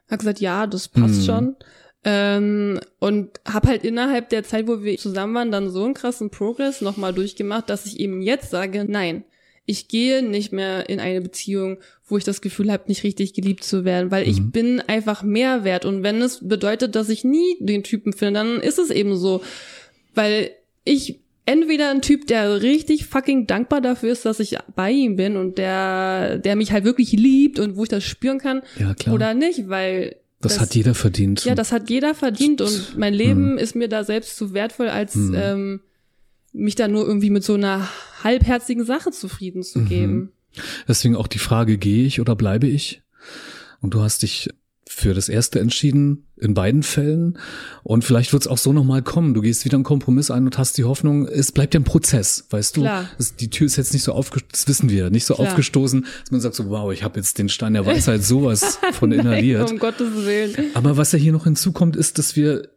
Hab gesagt, ja, das passt mhm. schon. Ähm, und hab halt innerhalb der Zeit, wo wir zusammen waren, dann so einen krassen Progress nochmal durchgemacht, dass ich eben jetzt sage, nein, ich gehe nicht mehr in eine Beziehung, wo ich das Gefühl habe, nicht richtig geliebt zu werden, weil mhm. ich bin einfach mehr wert. Und wenn es bedeutet, dass ich nie den Typen finde, dann ist es eben so. Weil ich entweder ein Typ, der richtig fucking dankbar dafür ist, dass ich bei ihm bin und der, der mich halt wirklich liebt und wo ich das spüren kann, ja, klar. oder nicht, weil das, das, hat jeder verdient. Ja, das hat jeder verdient und mein Leben hm. ist mir da selbst zu wertvoll, als hm. ähm, mich da nur irgendwie mit so einer halbherzigen Sache zufrieden zu mhm. geben. Deswegen auch die Frage, gehe ich oder bleibe ich? Und du hast dich für das erste entschieden, in beiden Fällen. Und vielleicht wird es auch so nochmal kommen. Du gehst wieder einen Kompromiss ein und hast die Hoffnung, es bleibt ja ein Prozess, weißt du? Klar. Das, die Tür ist jetzt nicht so aufgestoßen, das wissen wir, nicht so Klar. aufgestoßen, dass man sagt so, wow, ich habe jetzt den Stein der Weisheit sowas von inhaliert. Nein, um Gottes Willen. Aber was ja hier noch hinzukommt, ist, dass wir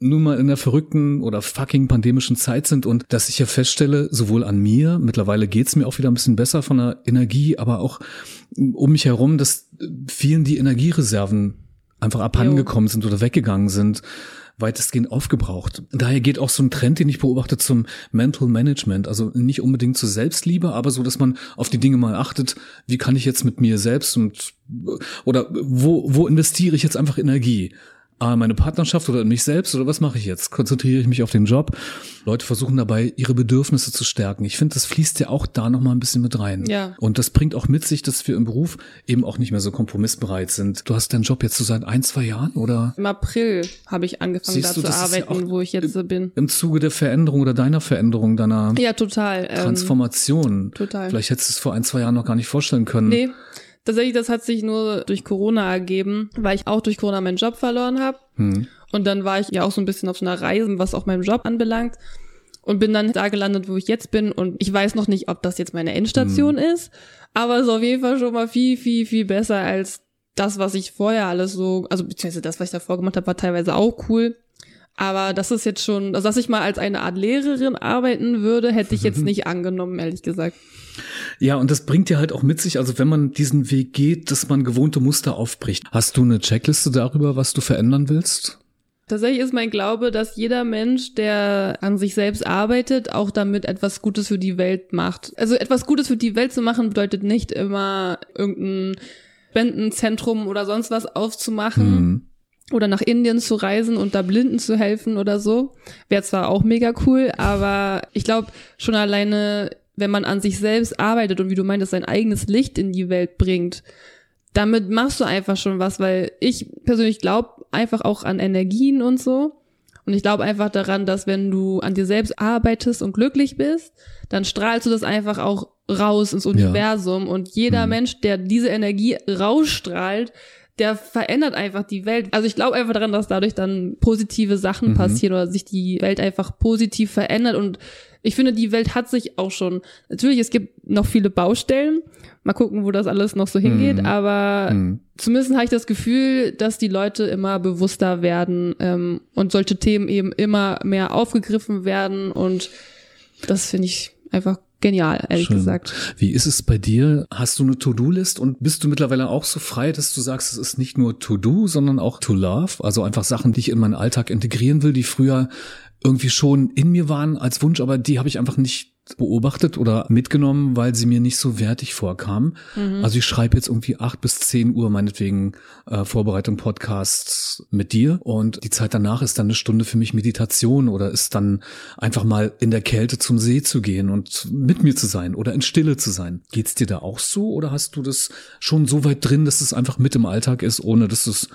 nun mal in der verrückten oder fucking pandemischen Zeit sind und dass ich ja feststelle, sowohl an mir, mittlerweile geht's mir auch wieder ein bisschen besser von der Energie, aber auch um mich herum, dass vielen die Energiereserven einfach abhandengekommen sind oder weggegangen sind, weitestgehend aufgebraucht. Daher geht auch so ein Trend, den ich beobachte, zum Mental Management. Also nicht unbedingt zur Selbstliebe, aber so, dass man auf die Dinge mal achtet, wie kann ich jetzt mit mir selbst und oder wo, wo investiere ich jetzt einfach Energie? Ah, meine Partnerschaft oder mich selbst oder was mache ich jetzt? Konzentriere ich mich auf den Job? Leute versuchen dabei, ihre Bedürfnisse zu stärken. Ich finde, das fließt ja auch da nochmal ein bisschen mit rein. Ja. Und das bringt auch mit sich, dass wir im Beruf eben auch nicht mehr so kompromissbereit sind. Du hast deinen Job jetzt so seit ein, zwei Jahren oder? Im April habe ich angefangen Siehst da du, zu arbeiten, ja wo ich jetzt im, bin. Im Zuge der Veränderung oder deiner Veränderung, deiner ja, total. Ähm, Transformation. total. Vielleicht hättest du es vor ein, zwei Jahren noch gar nicht vorstellen können. Nee. Tatsächlich, das hat sich nur durch Corona ergeben, weil ich auch durch Corona meinen Job verloren habe. Hm. Und dann war ich ja auch so ein bisschen auf so einer Reise, was auch meinen Job anbelangt. Und bin dann da gelandet, wo ich jetzt bin. Und ich weiß noch nicht, ob das jetzt meine Endstation hm. ist. Aber es ist auf jeden Fall schon mal viel, viel, viel besser als das, was ich vorher alles so, also beziehungsweise das, was ich davor gemacht habe, war teilweise auch cool. Aber das ist jetzt schon, also dass ich mal als eine Art Lehrerin arbeiten würde, hätte ich jetzt nicht angenommen, ehrlich gesagt. Ja, und das bringt ja halt auch mit sich, also wenn man diesen Weg geht, dass man gewohnte Muster aufbricht. Hast du eine Checkliste darüber, was du verändern willst? Tatsächlich ist mein Glaube, dass jeder Mensch, der an sich selbst arbeitet, auch damit etwas Gutes für die Welt macht. Also etwas Gutes für die Welt zu machen bedeutet nicht immer irgendein Spendenzentrum oder sonst was aufzumachen. Mhm. Oder nach Indien zu reisen und da Blinden zu helfen oder so. Wäre zwar auch mega cool, aber ich glaube, schon alleine, wenn man an sich selbst arbeitet und wie du meintest, sein eigenes Licht in die Welt bringt, damit machst du einfach schon was, weil ich persönlich glaube einfach auch an Energien und so. Und ich glaube einfach daran, dass wenn du an dir selbst arbeitest und glücklich bist, dann strahlst du das einfach auch raus ins Universum. Ja. Und jeder mhm. Mensch, der diese Energie rausstrahlt, der verändert einfach die Welt. Also ich glaube einfach daran, dass dadurch dann positive Sachen mhm. passieren oder sich die Welt einfach positiv verändert. Und ich finde, die Welt hat sich auch schon. Natürlich, es gibt noch viele Baustellen. Mal gucken, wo das alles noch so hingeht. Mhm. Aber mhm. zumindest habe ich das Gefühl, dass die Leute immer bewusster werden ähm, und solche Themen eben immer mehr aufgegriffen werden. Und das finde ich einfach genial, ehrlich Schön. gesagt. Wie ist es bei dir? Hast du eine To-Do-List und bist du mittlerweile auch so frei, dass du sagst, es ist nicht nur To-Do, sondern auch To Love? Also einfach Sachen, die ich in meinen Alltag integrieren will, die früher irgendwie schon in mir waren als Wunsch, aber die habe ich einfach nicht beobachtet oder mitgenommen, weil sie mir nicht so wertig vorkam. Mhm. Also ich schreibe jetzt irgendwie acht bis zehn Uhr meinetwegen äh, Vorbereitung Podcasts mit dir und die Zeit danach ist dann eine Stunde für mich Meditation oder ist dann einfach mal in der Kälte zum See zu gehen und mit mir zu sein oder in Stille zu sein. Geht's dir da auch so oder hast du das schon so weit drin, dass es einfach mit im Alltag ist, ohne dass es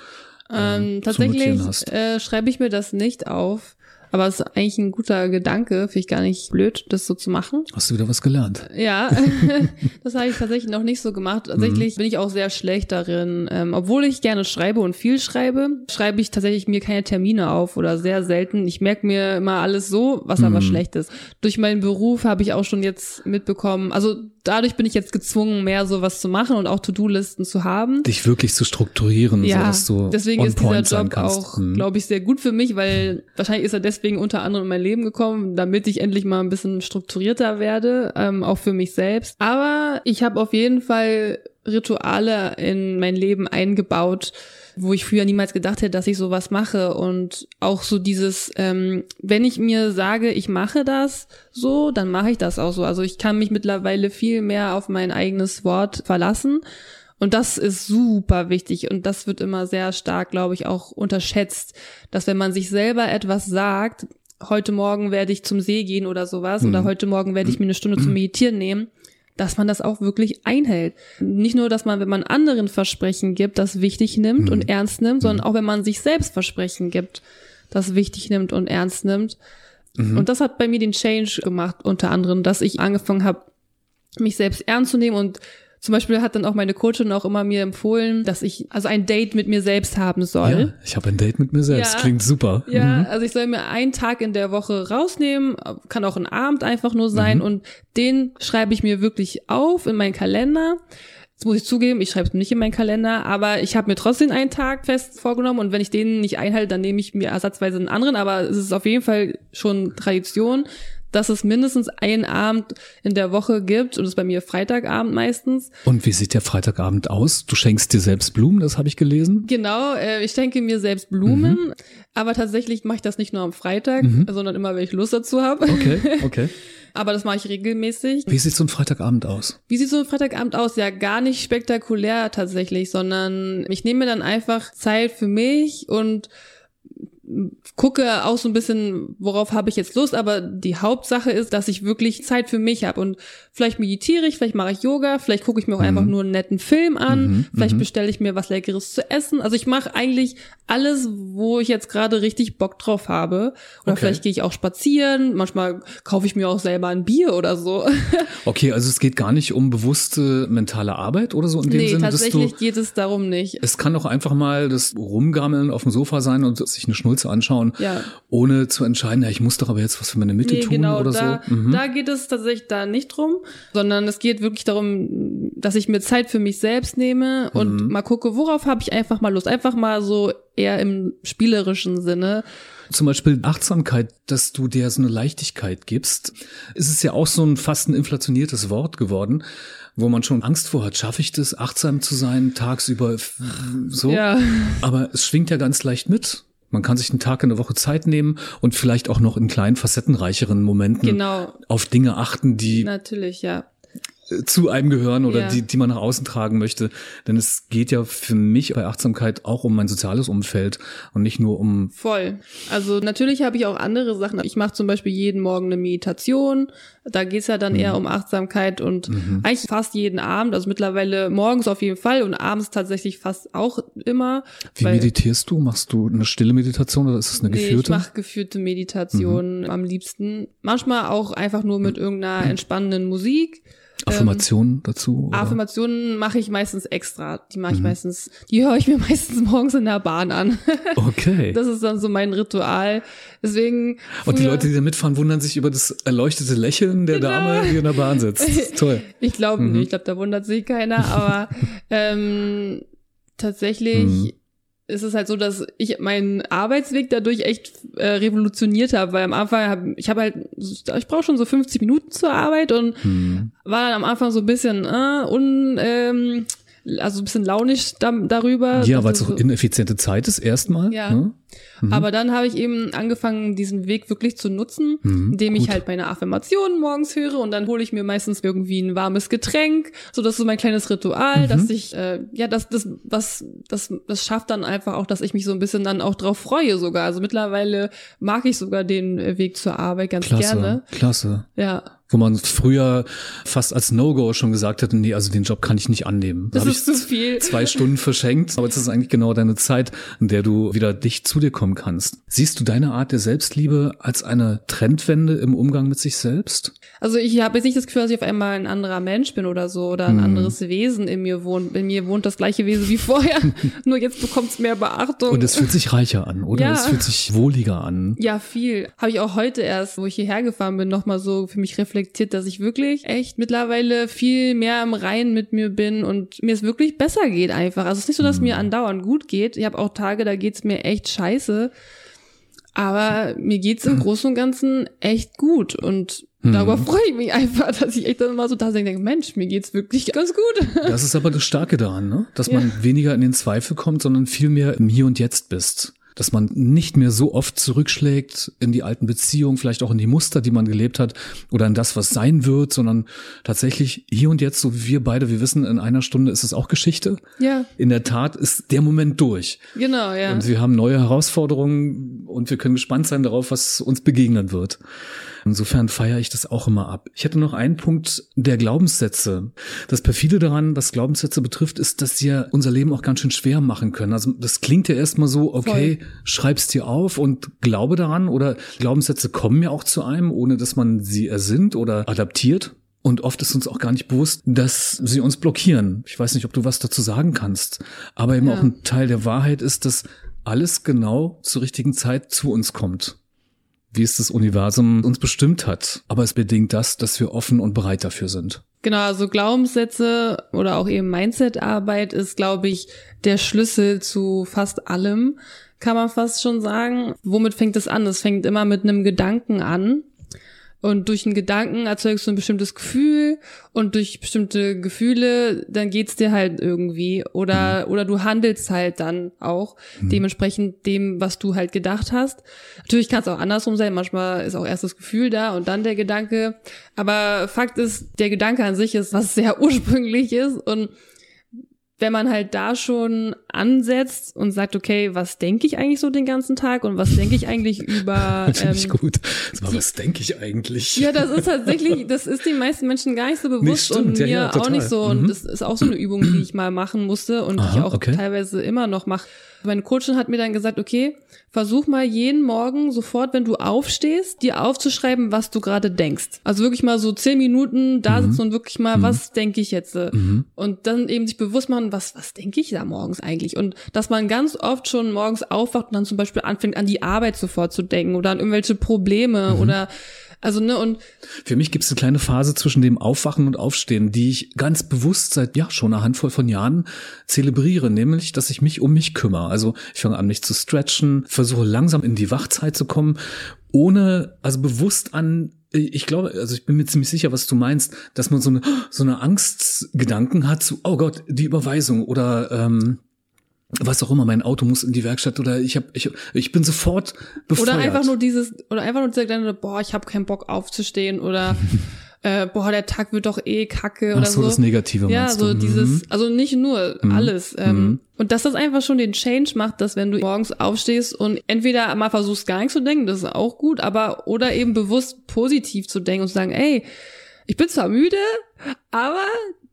ähm, ähm, tatsächlich äh, schreibe ich mir das nicht auf Aber es ist eigentlich ein guter Gedanke, finde ich gar nicht blöd, das so zu machen. Hast du wieder was gelernt? Ja, das habe ich tatsächlich noch nicht so gemacht. Tatsächlich mhm. bin ich auch sehr schlecht darin. Ähm, obwohl ich gerne schreibe und viel schreibe, schreibe ich tatsächlich mir keine Termine auf oder sehr selten. Ich merke mir immer alles so, was mhm. aber schlecht ist. Durch meinen Beruf habe ich auch schon jetzt mitbekommen, also dadurch bin ich jetzt gezwungen, mehr sowas zu machen und auch To-Do-Listen zu haben. Dich wirklich zu strukturieren, ja, so dass du deswegen ist dieser Job auch, mhm. glaube ich, sehr gut für mich, weil wahrscheinlich ist er deswegen unter anderem in mein Leben gekommen, damit ich endlich mal ein bisschen strukturierter werde, ähm, auch für mich selbst. Aber ich habe auf jeden Fall Rituale in mein Leben eingebaut, wo ich früher niemals gedacht hätte, dass ich sowas mache. Und auch so dieses, ähm, wenn ich mir sage, ich mache das so, dann mache ich das auch so. Also ich kann mich mittlerweile viel mehr auf mein eigenes Wort verlassen. Und das ist super wichtig und das wird immer sehr stark, glaube ich, auch unterschätzt, dass wenn man sich selber etwas sagt, heute Morgen werde ich zum See gehen oder sowas mhm. oder heute Morgen werde ich mir eine Stunde zum Meditieren nehmen, dass man das auch wirklich einhält. Nicht nur, dass man, wenn man anderen Versprechen gibt, das wichtig nimmt mhm. und ernst nimmt, sondern mhm. auch wenn man sich selbst Versprechen gibt, das wichtig nimmt und ernst nimmt. Mhm. Und das hat bei mir den Change gemacht, unter anderem, dass ich angefangen habe, mich selbst ernst zu nehmen und zum Beispiel hat dann auch meine Coachin auch immer mir empfohlen, dass ich also ein Date mit mir selbst haben soll. Ja, ich habe ein Date mit mir selbst. Ja, Klingt super. Ja, mhm. also ich soll mir einen Tag in der Woche rausnehmen, kann auch ein Abend einfach nur sein mhm. und den schreibe ich mir wirklich auf in meinen Kalender. Das muss ich zugeben, ich schreibe es nicht in meinen Kalender, aber ich habe mir trotzdem einen Tag fest vorgenommen und wenn ich den nicht einhalte, dann nehme ich mir ersatzweise einen anderen, aber es ist auf jeden Fall schon Tradition, dass es mindestens einen Abend in der Woche gibt und es bei mir Freitagabend meistens. Und wie sieht der Freitagabend aus? Du schenkst dir selbst Blumen, das habe ich gelesen. Genau, äh, ich schenke mir selbst Blumen, mhm. aber tatsächlich mache ich das nicht nur am Freitag, mhm. sondern immer, wenn ich Lust dazu habe. Okay, okay. aber das mache ich regelmäßig. Wie sieht so ein Freitagabend aus? Wie sieht so ein Freitagabend aus? Ja, gar nicht spektakulär tatsächlich, sondern ich nehme mir dann einfach Zeit für mich und gucke auch so ein bisschen, worauf habe ich jetzt Lust, aber die Hauptsache ist, dass ich wirklich Zeit für mich habe. Und vielleicht meditiere ich, vielleicht mache ich Yoga, vielleicht gucke ich mir auch mhm. einfach nur einen netten Film an, mhm. vielleicht mhm. bestelle ich mir was Leckeres zu essen. Also ich mache eigentlich alles, wo ich jetzt gerade richtig Bock drauf habe. Oder okay. vielleicht gehe ich auch spazieren, manchmal kaufe ich mir auch selber ein Bier oder so. Okay, also es geht gar nicht um bewusste mentale Arbeit oder so in dem nee, Sinne. Tatsächlich du, geht es darum nicht. Es kann auch einfach mal das Rumgammeln auf dem Sofa sein und sich eine Schnulze anschauen, ja. ohne zu entscheiden, ja, ich muss doch aber jetzt was für meine Mitte nee, tun genau, oder da, so. Mhm. Da geht es tatsächlich da nicht drum, sondern es geht wirklich darum, dass ich mir Zeit für mich selbst nehme und mhm. mal gucke, worauf habe ich einfach mal Lust. Einfach mal so eher im spielerischen Sinne. Zum Beispiel Achtsamkeit, dass du dir so eine Leichtigkeit gibst. Es ist ja auch so ein fast ein inflationiertes Wort geworden, wo man schon Angst vor hat. Schaffe ich das, achtsam zu sein, tagsüber so? Ja. Aber es schwingt ja ganz leicht mit. Man kann sich einen Tag in der Woche Zeit nehmen und vielleicht auch noch in kleinen, facettenreicheren Momenten genau. auf Dinge achten, die natürlich ja zu einem gehören oder ja. die, die man nach außen tragen möchte. Denn es geht ja für mich bei Achtsamkeit auch um mein soziales Umfeld und nicht nur um. Voll. Also natürlich habe ich auch andere Sachen. Ich mache zum Beispiel jeden Morgen eine Meditation. Da geht's ja dann mhm. eher um Achtsamkeit und mhm. eigentlich fast jeden Abend. Also mittlerweile morgens auf jeden Fall und abends tatsächlich fast auch immer. Wie meditierst du? Machst du eine stille Meditation oder ist es eine geführte? Nee, ich mache geführte Meditation mhm. am liebsten. Manchmal auch einfach nur mit irgendeiner entspannenden Musik. Affirmationen ähm, dazu? Oder? Affirmationen mache ich meistens extra. Die mache ich mhm. meistens, die höre ich mir meistens morgens in der Bahn an. Okay. Das ist dann so mein Ritual. Deswegen. Und die Leute, die da mitfahren, wundern sich über das erleuchtete Lächeln der genau. Dame, die in der Bahn sitzt. Toll. Ich glaube mhm. nicht. Ich glaube, da wundert sich keiner. Aber ähm, tatsächlich. Mhm ist es halt so, dass ich meinen Arbeitsweg dadurch echt äh, revolutioniert habe, weil am Anfang habe ich habe halt ich brauche schon so 50 Minuten zur Arbeit und hm. war dann am Anfang so ein bisschen äh, un ähm, also ein bisschen launisch da, darüber. Ja, weil es so ineffiziente Zeit ist erstmal. Ja. Ne? Mhm. Aber dann habe ich eben angefangen, diesen Weg wirklich zu nutzen, mhm, indem ich halt meine Affirmationen morgens höre und dann hole ich mir meistens irgendwie ein warmes Getränk. So, das ist so mein kleines Ritual, mhm. dass ich, äh, ja, das, das, was, das, das schafft dann einfach auch, dass ich mich so ein bisschen dann auch drauf freue sogar. Also mittlerweile mag ich sogar den Weg zur Arbeit ganz Klasse, gerne. Klasse. Ja. Wo man früher fast als No-Go schon gesagt hätte, nee, also den Job kann ich nicht annehmen. Da das ist zu viel. Zwei Stunden verschenkt, aber es ist eigentlich genau deine Zeit, in der du wieder dich zu dir kommen kannst. Siehst du deine Art der Selbstliebe als eine Trendwende im Umgang mit sich selbst? Also ich habe jetzt nicht das Gefühl, dass ich auf einmal ein anderer Mensch bin oder so oder ein hm. anderes Wesen in mir wohnt. In mir wohnt das gleiche Wesen wie vorher, nur jetzt bekommt es mehr Beachtung. Und es fühlt sich reicher an, oder? Ja. Es fühlt sich wohliger an. Ja, viel. Habe ich auch heute erst, wo ich hierher gefahren bin, nochmal so für mich reflektiert, dass ich wirklich echt mittlerweile viel mehr im Reinen mit mir bin und mir es wirklich besser geht einfach. Also es ist nicht so, dass mir andauernd gut geht. Ich habe auch Tage, da geht's mir echt scheiße. Aber mir geht's im Großen und Ganzen echt gut und Darüber hm. freue ich mich einfach, dass ich echt dann mal so da denke, Mensch, mir geht's wirklich ganz gut. Das ist aber das Starke daran, ne? dass ja. man weniger in den Zweifel kommt, sondern viel mehr im Hier und Jetzt bist dass man nicht mehr so oft zurückschlägt in die alten Beziehungen, vielleicht auch in die Muster, die man gelebt hat oder in das, was sein wird, sondern tatsächlich hier und jetzt, so wie wir beide, wir wissen, in einer Stunde ist es auch Geschichte. Ja. In der Tat ist der Moment durch. Genau, ja. Und wir haben neue Herausforderungen und wir können gespannt sein darauf, was uns begegnen wird. Insofern feiere ich das auch immer ab. Ich hätte noch einen Punkt der Glaubenssätze. Das perfide daran, was Glaubenssätze betrifft, ist, dass sie ja unser Leben auch ganz schön schwer machen können. Also das klingt ja erstmal so, okay, Voll. schreib's dir auf und glaube daran oder Glaubenssätze kommen ja auch zu einem, ohne dass man sie ersinnt oder adaptiert. Und oft ist uns auch gar nicht bewusst, dass sie uns blockieren. Ich weiß nicht, ob du was dazu sagen kannst. Aber eben ja. auch ein Teil der Wahrheit ist, dass alles genau zur richtigen Zeit zu uns kommt wie es das Universum uns bestimmt hat. Aber es bedingt das, dass wir offen und bereit dafür sind. Genau, also Glaubenssätze oder auch eben Mindset-Arbeit ist, glaube ich, der Schlüssel zu fast allem, kann man fast schon sagen. Womit fängt es an? Es fängt immer mit einem Gedanken an. Und durch einen Gedanken erzeugst du ein bestimmtes Gefühl und durch bestimmte Gefühle, dann geht's dir halt irgendwie. Oder, mhm. oder du handelst halt dann auch mhm. dementsprechend dem, was du halt gedacht hast. Natürlich kann es auch andersrum sein. Manchmal ist auch erst das Gefühl da und dann der Gedanke. Aber Fakt ist, der Gedanke an sich ist was sehr ursprüngliches und wenn man halt da schon ansetzt und sagt, okay, was denke ich eigentlich so den ganzen Tag und was denke ich eigentlich über. Finde ähm, ich gut. Mal, was denke ich eigentlich? Ja, das ist tatsächlich, das ist den meisten Menschen gar nicht so bewusst nicht und mir ja, ja, auch nicht so. Und mhm. das ist auch so eine Übung, die ich mal machen musste und Aha, die ich auch okay. teilweise immer noch mache. Meine Coachin hat mir dann gesagt, okay, versuch mal jeden Morgen sofort, wenn du aufstehst, dir aufzuschreiben, was du gerade denkst. Also wirklich mal so zehn Minuten da mhm. sitzen und wirklich mal, mhm. was denke ich jetzt? Mhm. Und dann eben sich bewusst machen, was, was denke ich da morgens eigentlich? Und dass man ganz oft schon morgens aufwacht und dann zum Beispiel anfängt, an die Arbeit sofort zu denken oder an irgendwelche Probleme mhm. oder also, ne, und. Für mich gibt es eine kleine Phase zwischen dem Aufwachen und Aufstehen, die ich ganz bewusst seit, ja, schon eine Handvoll von Jahren zelebriere, nämlich, dass ich mich um mich kümmere. Also, ich fange an, mich zu stretchen, versuche langsam in die Wachzeit zu kommen, ohne, also bewusst an ich glaube, also ich bin mir ziemlich sicher, was du meinst, dass man so eine so eine Angstgedanken hat zu, oh Gott, die Überweisung oder ähm, was auch immer, mein Auto muss in die Werkstatt oder ich habe ich, ich bin sofort befeuert. Oder einfach nur dieses oder einfach nur dieser kleine boah, ich habe keinen Bock aufzustehen oder äh, boah, der Tag wird doch eh kacke oder Ach so. so. das Negative Ja, so du? dieses, mhm. also nicht nur mhm. alles. Ähm, mhm. Und dass das einfach schon den Change macht, dass wenn du morgens aufstehst und entweder mal versuchst gar nichts zu denken, das ist auch gut, aber oder eben bewusst positiv zu denken und zu sagen, ey, ich bin zwar müde, aber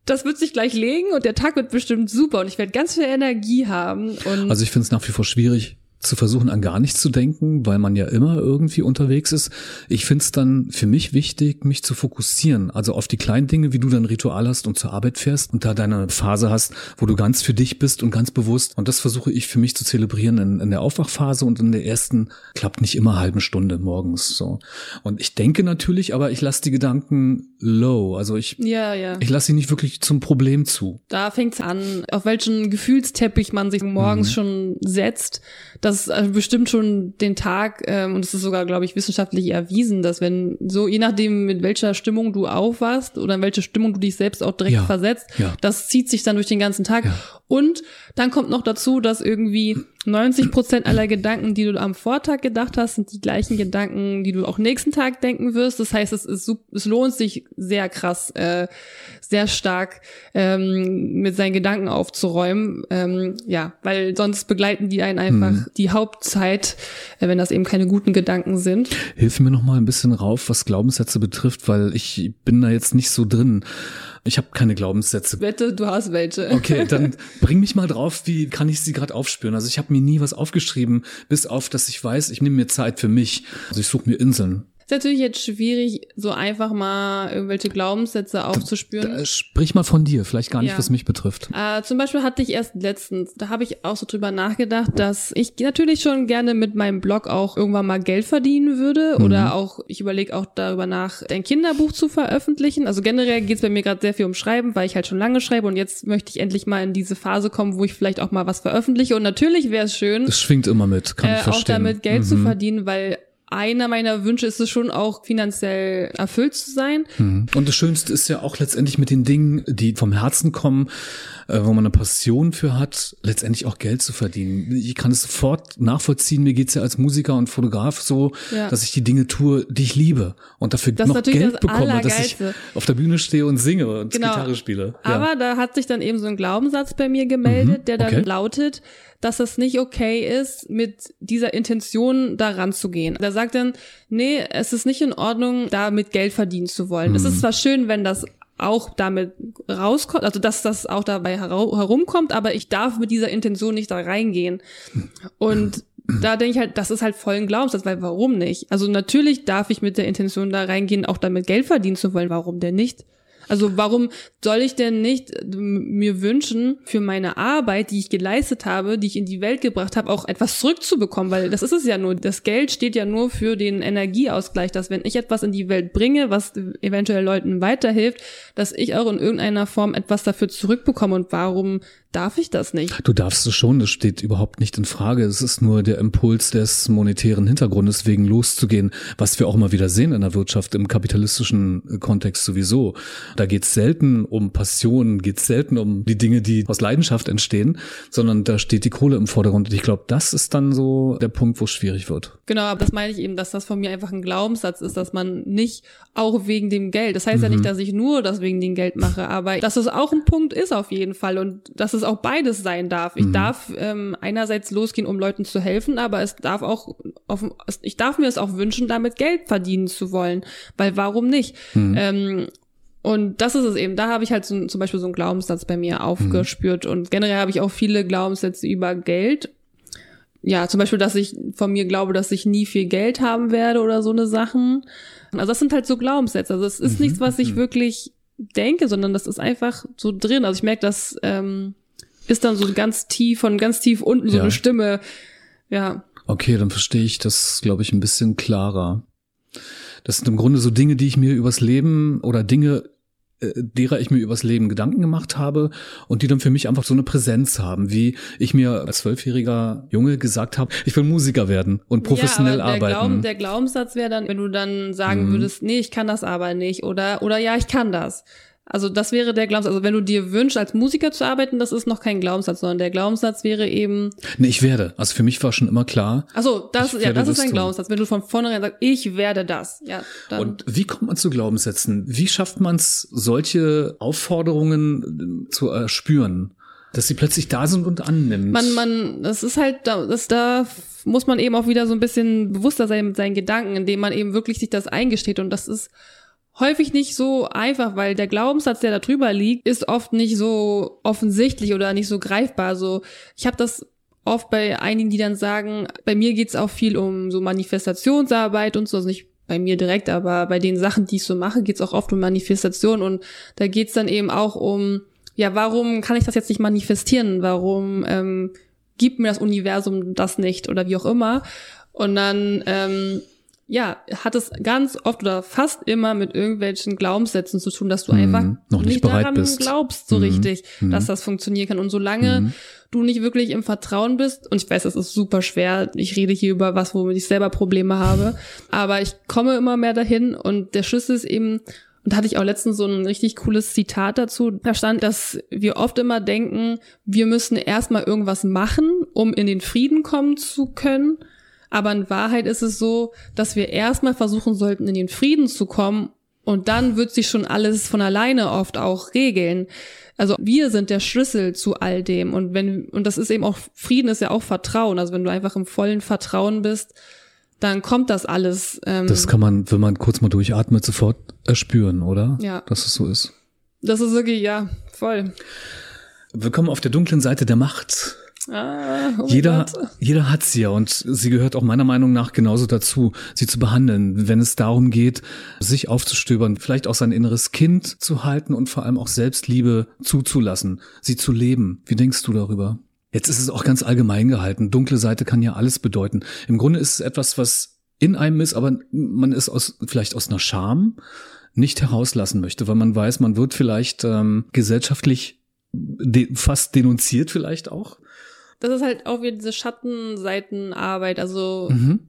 das wird sich gleich legen und der Tag wird bestimmt super und ich werde ganz viel Energie haben. Also ich finde es nach wie vor schwierig, zu versuchen, an gar nichts zu denken, weil man ja immer irgendwie unterwegs ist. Ich finde es dann für mich wichtig, mich zu fokussieren, also auf die kleinen Dinge, wie du dein Ritual hast und zur Arbeit fährst und da deine Phase hast, wo du ganz für dich bist und ganz bewusst. Und das versuche ich für mich zu zelebrieren in, in der Aufwachphase und in der ersten klappt nicht immer halben Stunde morgens so. Und ich denke natürlich, aber ich lasse die Gedanken low. Also ich, ja, ja. ich lasse sie nicht wirklich zum Problem zu. Da fängt's an, auf welchen Gefühlsteppich man sich morgens mhm. schon setzt das also bestimmt schon den Tag, ähm, und es ist sogar, glaube ich, wissenschaftlich erwiesen, dass wenn so, je nachdem, mit welcher Stimmung du aufwachst oder in welche Stimmung du dich selbst auch direkt ja, versetzt, ja. das zieht sich dann durch den ganzen Tag. Ja. Und dann kommt noch dazu, dass irgendwie 90 Prozent aller Gedanken, die du am Vortag gedacht hast, sind die gleichen Gedanken, die du auch nächsten Tag denken wirst. Das heißt, es, ist, es lohnt sich sehr krass, äh, sehr stark ähm, mit seinen Gedanken aufzuräumen. Ähm, ja, weil sonst begleiten die einen einfach mhm. die Hauptzeit, äh, wenn das eben keine guten Gedanken sind. Hilf mir noch mal ein bisschen rauf, was Glaubenssätze betrifft, weil ich bin da jetzt nicht so drin. Ich habe keine Glaubenssätze. Wette, du hast welche. Okay, dann bring mich mal drauf, wie kann ich sie gerade aufspüren? Also ich habe mir nie was aufgeschrieben, bis auf, dass ich weiß, ich nehme mir Zeit für mich. Also ich suche mir Inseln. Ist natürlich jetzt schwierig, so einfach mal irgendwelche Glaubenssätze aufzuspüren. Da, da, sprich mal von dir, vielleicht gar nicht, ja. was mich betrifft. Äh, zum Beispiel hatte ich erst letztens, da habe ich auch so drüber nachgedacht, dass ich natürlich schon gerne mit meinem Blog auch irgendwann mal Geld verdienen würde mhm. oder auch, ich überlege auch darüber nach, ein Kinderbuch zu veröffentlichen. Also generell geht es bei mir gerade sehr viel um Schreiben, weil ich halt schon lange schreibe und jetzt möchte ich endlich mal in diese Phase kommen, wo ich vielleicht auch mal was veröffentliche. Und natürlich wäre es schön. Das schwingt immer mit, kann äh, ich verstehen. Auch damit Geld mhm. zu verdienen, weil einer meiner Wünsche ist es schon auch finanziell erfüllt zu sein. Mhm. Und das Schönste ist ja auch letztendlich mit den Dingen, die vom Herzen kommen, äh, wo man eine Passion für hat, letztendlich auch Geld zu verdienen. Ich kann es sofort nachvollziehen. Mir geht's ja als Musiker und Fotograf so, ja. dass ich die Dinge tue, die ich liebe und dafür das noch Geld bekomme, dass ich auf der Bühne stehe und singe und genau. Gitarre spiele. Ja. Aber da hat sich dann eben so ein Glaubenssatz bei mir gemeldet, mhm. der dann okay. lautet, dass es nicht okay ist, mit dieser Intention daran zu gehen. Da sagt dann, nee, es ist nicht in Ordnung, damit Geld verdienen zu wollen. Mhm. Es ist zwar schön, wenn das auch damit rauskommt, also dass das auch dabei herumkommt, aber ich darf mit dieser Intention nicht da reingehen. Und da denke ich halt, das ist halt voll ein Glaubenssatz, weil warum nicht? Also natürlich darf ich mit der Intention da reingehen, auch damit Geld verdienen zu wollen, warum denn nicht? Also warum soll ich denn nicht mir wünschen, für meine Arbeit, die ich geleistet habe, die ich in die Welt gebracht habe, auch etwas zurückzubekommen? Weil das ist es ja nur. Das Geld steht ja nur für den Energieausgleich, dass wenn ich etwas in die Welt bringe, was eventuell Leuten weiterhilft, dass ich auch in irgendeiner Form etwas dafür zurückbekomme. Und warum darf ich das nicht? Du darfst es schon, das steht überhaupt nicht in Frage. Es ist nur der Impuls des monetären Hintergrundes wegen loszugehen, was wir auch mal wieder sehen in der Wirtschaft, im kapitalistischen Kontext sowieso. Da geht es selten um Passion, geht es selten um die Dinge, die aus Leidenschaft entstehen, sondern da steht die Kohle im Vordergrund. Und ich glaube, das ist dann so der Punkt, wo es schwierig wird. Genau, aber das meine ich eben, dass das von mir einfach ein Glaubenssatz ist, dass man nicht auch wegen dem Geld, das heißt mhm. ja nicht, mhm. dass ich nur das wegen dem Geld mache, aber dass es auch ein Punkt ist auf jeden Fall und dass es auch beides sein darf. Ich mhm. darf ähm, einerseits losgehen, um Leuten zu helfen, aber es darf auch, auf, ich darf mir es auch wünschen, damit Geld verdienen zu wollen, weil warum nicht? Mhm. Ähm, und das ist es eben. Da habe ich halt so, zum Beispiel so einen Glaubenssatz bei mir aufgespürt. Mhm. Und generell habe ich auch viele Glaubenssätze über Geld. Ja, zum Beispiel, dass ich von mir glaube, dass ich nie viel Geld haben werde oder so eine Sachen. Also das sind halt so Glaubenssätze. Also es ist mhm. nichts, was ich mhm. wirklich denke, sondern das ist einfach so drin. Also ich merke, das ähm, ist dann so ganz tief, von ganz tief unten so ja. eine Stimme. Ja. Okay, dann verstehe ich das, glaube ich, ein bisschen klarer. Das sind im Grunde so Dinge, die ich mir übers Leben oder Dinge, äh, derer ich mir übers Leben Gedanken gemacht habe und die dann für mich einfach so eine Präsenz haben, wie ich mir als zwölfjähriger Junge gesagt habe, ich will Musiker werden und professionell ja, aber der arbeiten. Glauben, der Glaubenssatz wäre dann, wenn du dann sagen mhm. würdest, nee, ich kann das aber nicht oder oder ja, ich kann das. Also das wäre der Glaubenssatz. Also wenn du dir wünschst, als Musiker zu arbeiten, das ist noch kein Glaubenssatz, sondern der Glaubenssatz wäre eben. Nee, ich werde. Also für mich war schon immer klar. Also das, ja, das ist ein. Glaubenssatz. Wenn du von vornherein sagst, ich werde das. Ja, dann. Und wie kommt man zu Glaubenssätzen? Wie schafft man es, solche Aufforderungen äh, zu erspüren? Dass sie plötzlich da sind und annimmt. Man, man, das ist halt, das, da muss man eben auch wieder so ein bisschen bewusster sein mit seinen Gedanken, indem man eben wirklich sich das eingesteht. Und das ist häufig nicht so einfach, weil der Glaubenssatz, der da drüber liegt, ist oft nicht so offensichtlich oder nicht so greifbar. So, ich habe das oft bei einigen, die dann sagen, bei mir geht's auch viel um so Manifestationsarbeit und so, also nicht bei mir direkt, aber bei den Sachen, die ich so mache, geht's auch oft um Manifestation und da geht's dann eben auch um, ja, warum kann ich das jetzt nicht manifestieren? Warum ähm, gibt mir das Universum das nicht oder wie auch immer? Und dann ähm, ja, hat es ganz oft oder fast immer mit irgendwelchen Glaubenssätzen zu tun, dass du mhm, einfach noch nicht, nicht daran bist. glaubst so mhm, richtig, mhm. dass das funktionieren kann. Und solange mhm. du nicht wirklich im Vertrauen bist, und ich weiß, das ist super schwer, ich rede hier über was, womit ich selber Probleme habe, aber ich komme immer mehr dahin und der Schlüssel ist eben, und da hatte ich auch letztens so ein richtig cooles Zitat dazu. Da stand, dass wir oft immer denken, wir müssen erstmal irgendwas machen um in den Frieden kommen zu können. Aber in Wahrheit ist es so, dass wir erstmal versuchen sollten, in den Frieden zu kommen und dann wird sich schon alles von alleine oft auch regeln. Also wir sind der Schlüssel zu all dem. Und wenn, und das ist eben auch, Frieden ist ja auch Vertrauen. Also wenn du einfach im vollen Vertrauen bist, dann kommt das alles. Ähm, das kann man, wenn man kurz mal durchatmet, sofort erspüren, oder? Ja. Dass es so ist. Das ist wirklich, ja, voll. Willkommen auf der dunklen Seite der Macht. Ah, oh jeder, jeder hat sie ja und sie gehört auch meiner Meinung nach genauso dazu, sie zu behandeln, wenn es darum geht, sich aufzustöbern, vielleicht auch sein inneres Kind zu halten und vor allem auch Selbstliebe zuzulassen, sie zu leben. Wie denkst du darüber? Jetzt ist es auch ganz allgemein gehalten. Dunkle Seite kann ja alles bedeuten. Im Grunde ist es etwas, was in einem ist, aber man ist aus, vielleicht aus einer Scham nicht herauslassen möchte, weil man weiß, man wird vielleicht ähm, gesellschaftlich de fast denunziert vielleicht auch. Das ist halt auch wieder diese Schattenseitenarbeit. Also mhm.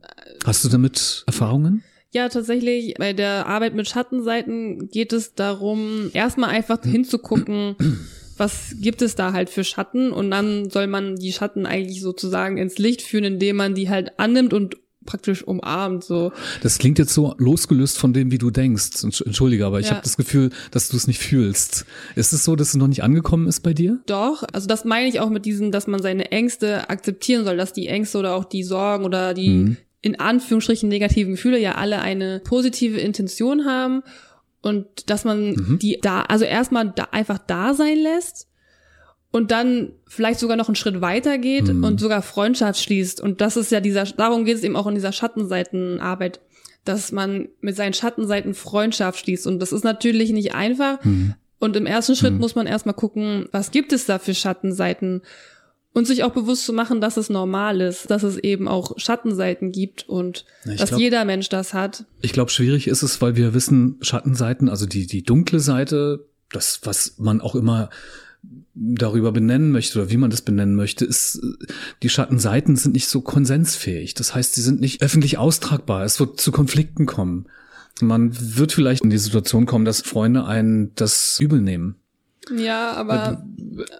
hast du damit Erfahrungen? Ja, tatsächlich. Bei der Arbeit mit Schattenseiten geht es darum, erstmal einfach hinzugucken, was gibt es da halt für Schatten und dann soll man die Schatten eigentlich sozusagen ins Licht führen, indem man die halt annimmt und praktisch umarmt so. Das klingt jetzt so losgelöst von dem, wie du denkst. Entschuldige, aber ich ja. habe das Gefühl, dass du es nicht fühlst. Ist es so, dass es noch nicht angekommen ist bei dir? Doch, also das meine ich auch mit diesem, dass man seine Ängste akzeptieren soll, dass die Ängste oder auch die Sorgen oder die mhm. in Anführungsstrichen negativen Gefühle ja alle eine positive Intention haben und dass man mhm. die da, also erstmal da einfach da sein lässt und dann vielleicht sogar noch einen Schritt weiter geht mhm. und sogar Freundschaft schließt. Und das ist ja dieser, darum geht es eben auch in dieser Schattenseitenarbeit, dass man mit seinen Schattenseiten Freundschaft schließt. Und das ist natürlich nicht einfach. Mhm. Und im ersten Schritt mhm. muss man erstmal gucken, was gibt es da für Schattenseiten? Und sich auch bewusst zu machen, dass es normal ist, dass es eben auch Schattenseiten gibt und ja, dass glaub, jeder Mensch das hat. Ich glaube, schwierig ist es, weil wir wissen, Schattenseiten, also die, die dunkle Seite, das, was man auch immer darüber benennen möchte oder wie man das benennen möchte, ist, die Schattenseiten sind nicht so konsensfähig. Das heißt, sie sind nicht öffentlich austragbar. Es wird zu Konflikten kommen. Man wird vielleicht in die Situation kommen, dass Freunde einen das übel nehmen. Ja, aber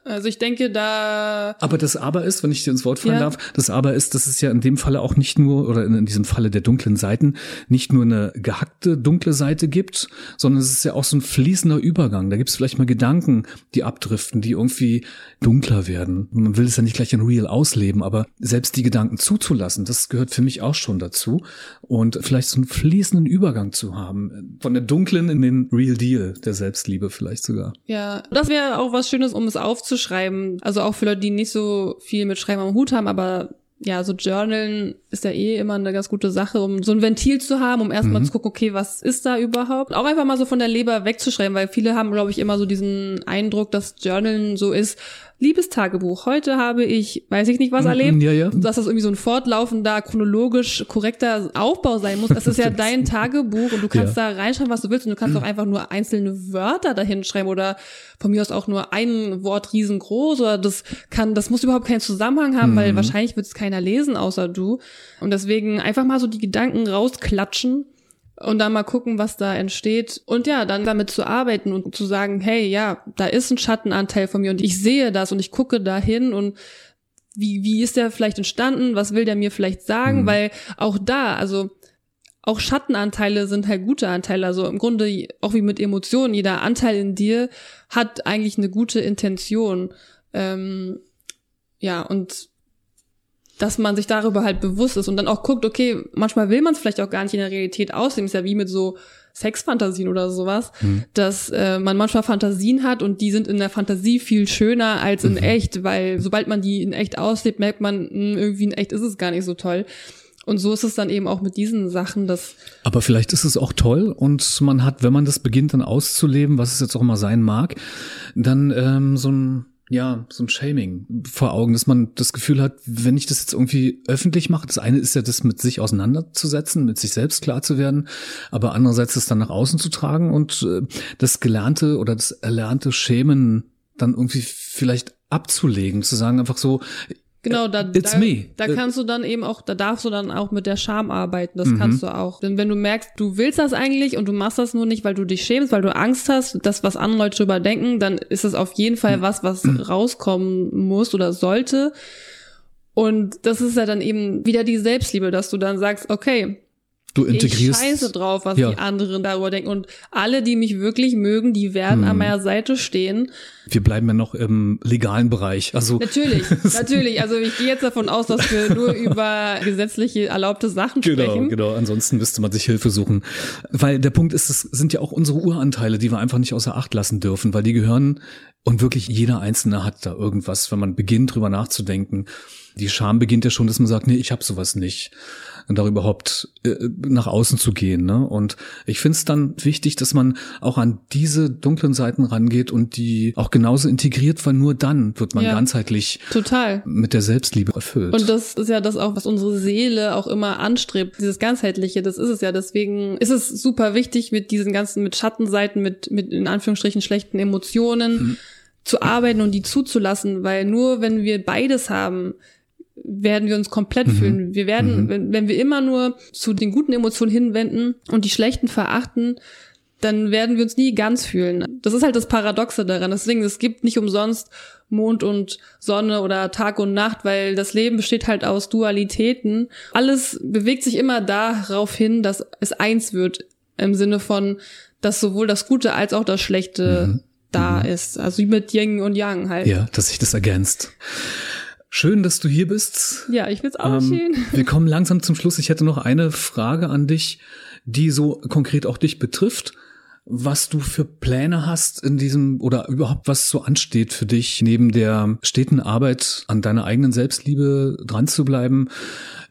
also ich denke, da. Aber das Aber ist, wenn ich dir ins Wort fallen ja. darf, das Aber ist, dass es ja in dem Falle auch nicht nur, oder in, diesem Falle der dunklen Seiten, nicht nur eine gehackte dunkle Seite gibt, sondern es ist ja auch so ein fließender Übergang. Da gibt es vielleicht mal Gedanken, die abdriften, die irgendwie dunkler werden. Man will es ja nicht gleich in Real ausleben, aber selbst die Gedanken zuzulassen, das gehört für mich auch schon dazu. Und vielleicht so einen fließenden Übergang zu haben. Von der dunklen in den Real Deal der Selbstliebe vielleicht sogar. Ja, das wäre auch was Schönes, um es aufzuschreiben. Also auch für Leute, die nicht so viel mit Schreiben am Hut haben, aber ja, so Journalen ist ja eh immer eine ganz gute Sache, um so ein Ventil zu haben, um erstmal mhm. zu gucken, okay, was ist da überhaupt? Auch einfach mal so von der Leber wegzuschreiben, weil viele haben, glaube ich, immer so diesen Eindruck, dass Journalen so ist, Liebestagebuch. Heute habe ich, weiß ich nicht was mhm, erlebt, ja, ja. dass das irgendwie so ein fortlaufender, chronologisch korrekter Aufbau sein muss. Das ist ja dein Tagebuch und du kannst ja. da reinschreiben, was du willst und du kannst auch einfach nur einzelne Wörter dahin schreiben oder von mir aus auch nur ein Wort riesengroß oder das kann, das muss überhaupt keinen Zusammenhang haben, mhm. weil wahrscheinlich wird es keiner lesen außer du. Und deswegen einfach mal so die Gedanken rausklatschen und dann mal gucken, was da entsteht. Und ja, dann damit zu arbeiten und zu sagen, hey, ja, da ist ein Schattenanteil von mir und ich sehe das und ich gucke dahin und wie, wie ist der vielleicht entstanden? Was will der mir vielleicht sagen? Mhm. Weil auch da, also auch Schattenanteile sind halt gute Anteile. Also im Grunde auch wie mit Emotionen. Jeder Anteil in dir hat eigentlich eine gute Intention. Ähm, ja, und dass man sich darüber halt bewusst ist und dann auch guckt, okay, manchmal will man es vielleicht auch gar nicht in der Realität ausleben. Ist ja wie mit so Sexfantasien oder sowas, mhm. dass äh, man manchmal Fantasien hat und die sind in der Fantasie viel schöner als in mhm. echt, weil sobald man die in echt auslebt, merkt man, mh, hm, irgendwie in echt ist es gar nicht so toll. Und so ist es dann eben auch mit diesen Sachen, dass. Aber vielleicht ist es auch toll und man hat, wenn man das beginnt dann auszuleben, was es jetzt auch immer sein mag, dann ähm, so ein ja, so ein Shaming vor Augen, dass man das Gefühl hat, wenn ich das jetzt irgendwie öffentlich mache, das eine ist ja das mit sich auseinanderzusetzen, mit sich selbst klar zu werden, aber andererseits das dann nach außen zu tragen und äh, das Gelernte oder das erlernte Schämen dann irgendwie vielleicht abzulegen, zu sagen einfach so, Genau, da, It's da, me. da kannst du dann eben auch, da darfst du dann auch mit der Scham arbeiten. Das mhm. kannst du auch. Denn wenn du merkst, du willst das eigentlich und du machst das nur nicht, weil du dich schämst, weil du Angst hast, das, was andere Leute drüber denken, dann ist es auf jeden Fall was, was mhm. rauskommen muss oder sollte. Und das ist ja dann eben wieder die Selbstliebe, dass du dann sagst, okay, Du integrierst. Ich scheiße drauf, was ja. die anderen darüber denken. Und alle, die mich wirklich mögen, die werden Hm. an meiner Seite stehen. Wir bleiben ja noch im legalen Bereich. Also Natürlich, natürlich. Also ich gehe jetzt davon aus, dass wir nur über gesetzliche erlaubte Sachen Genau, sprechen. genau. Ansonsten müsste man sich Hilfe suchen. Weil der Punkt ist, es sind ja auch unsere Uranteile, die wir einfach nicht außer Acht lassen dürfen, weil die gehören und wirklich jeder Einzelne hat da irgendwas, wenn man beginnt, drüber nachzudenken. Die Scham beginnt ja schon, dass man sagt, nee, ich habe sowas nicht. Und da überhaupt äh, nach außen zu gehen. Ne? Und ich finde es dann wichtig, dass man auch an diese dunklen Seiten rangeht und die auch genauso integriert, weil nur dann wird man Ja. ganzheitlich Total. mit der Selbstliebe erfüllt. Und das ist ja das auch, was unsere Seele auch immer anstrebt. Dieses ganzheitliche, das ist es ja. Deswegen ist es super wichtig, mit diesen ganzen, mit Schattenseiten, mit, mit in Anführungsstrichen schlechten Emotionen Mhm. zu arbeiten und die zuzulassen, weil nur wenn wir beides haben, werden wir uns komplett Mhm. fühlen. Wir werden, Mhm. wenn, wenn wir immer nur zu den guten Emotionen hinwenden und die schlechten verachten, dann werden wir uns nie ganz fühlen. Das ist halt das Paradoxe daran. Deswegen, es gibt nicht umsonst Mond und Sonne oder Tag und Nacht, weil das Leben besteht halt aus Dualitäten. Alles bewegt sich immer darauf hin, dass es eins wird. Im Sinne von, dass sowohl das Gute als auch das Schlechte Mhm. da ist. Also wie mit Yin und Yang halt. ja, dass sich das ergänzt. Schön, dass du hier bist. Ja, ich find's auch Ähm, schön. Wir kommen langsam zum Schluss. Ich hätte noch eine Frage an dich, die so konkret auch dich betrifft. Was du für Pläne hast in diesem oder überhaupt was so ansteht für dich, neben der steten Arbeit an deiner eigenen Selbstliebe dran zu bleiben.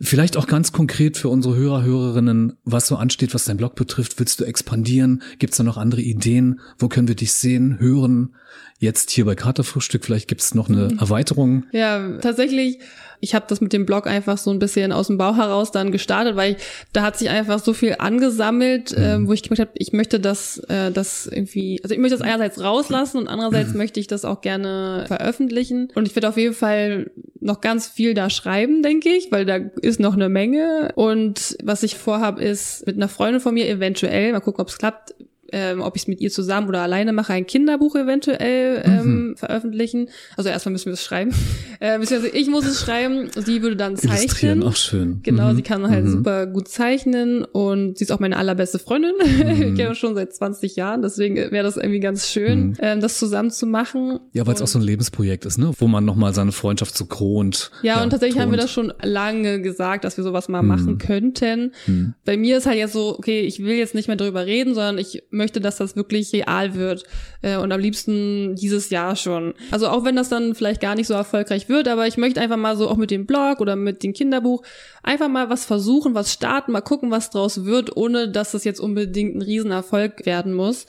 Vielleicht auch ganz konkret für unsere Hörer, Hörerinnen, was so ansteht, was dein Blog betrifft. Willst du expandieren? Gibt es da noch andere Ideen? Wo können wir dich sehen, hören? Jetzt hier bei Katerfrühstück, vielleicht gibt es noch eine Erweiterung. Ja, tatsächlich, ich habe das mit dem Blog einfach so ein bisschen aus dem Bauch heraus dann gestartet, weil ich, da hat sich einfach so viel angesammelt, ähm, wo ich gemerkt habe, ich möchte das, äh, das irgendwie, also ich möchte das einerseits rauslassen und andererseits möchte ich das auch gerne veröffentlichen. Und ich werde auf jeden Fall noch ganz viel da schreiben, denke ich, weil da ist noch eine Menge. Und was ich vorhabe, ist mit einer Freundin von mir eventuell, mal gucken, ob es klappt, ähm, ob ich es mit ihr zusammen oder alleine mache, ein Kinderbuch eventuell ähm, veröffentlichen. Also erstmal müssen wir es schreiben. Äh, beziehungsweise ich muss es schreiben, sie würde dann Illustrieren, zeichnen. auch schön. Genau, Mhm. sie kann halt Mhm. super gut zeichnen und sie ist auch meine allerbeste Freundin. Wir kennen uns schon seit 20 Jahren, deswegen wäre das irgendwie ganz schön, Mhm. ähm, das zusammen zu machen. Ja, weil es auch so ein Lebensprojekt ist, ne? Wo man nochmal seine Freundschaft so kront. Ja, und tatsächlich haben wir das schon lange gesagt, dass wir sowas mal Mhm. machen könnten. Hm. Bei mir ist halt jetzt so, okay, ich will jetzt nicht mehr darüber reden, sondern ich möchte, dass das wirklich real wird. Äh, und am liebsten dieses Jahr schon. Also auch wenn das dann vielleicht gar nicht so erfolgreich wird, aber ich möchte einfach mal so auch mit dem Blog oder mit dem Kinderbuch einfach mal was versuchen, was starten, mal gucken, was draus wird, ohne dass das jetzt unbedingt ein Riesenerfolg werden muss.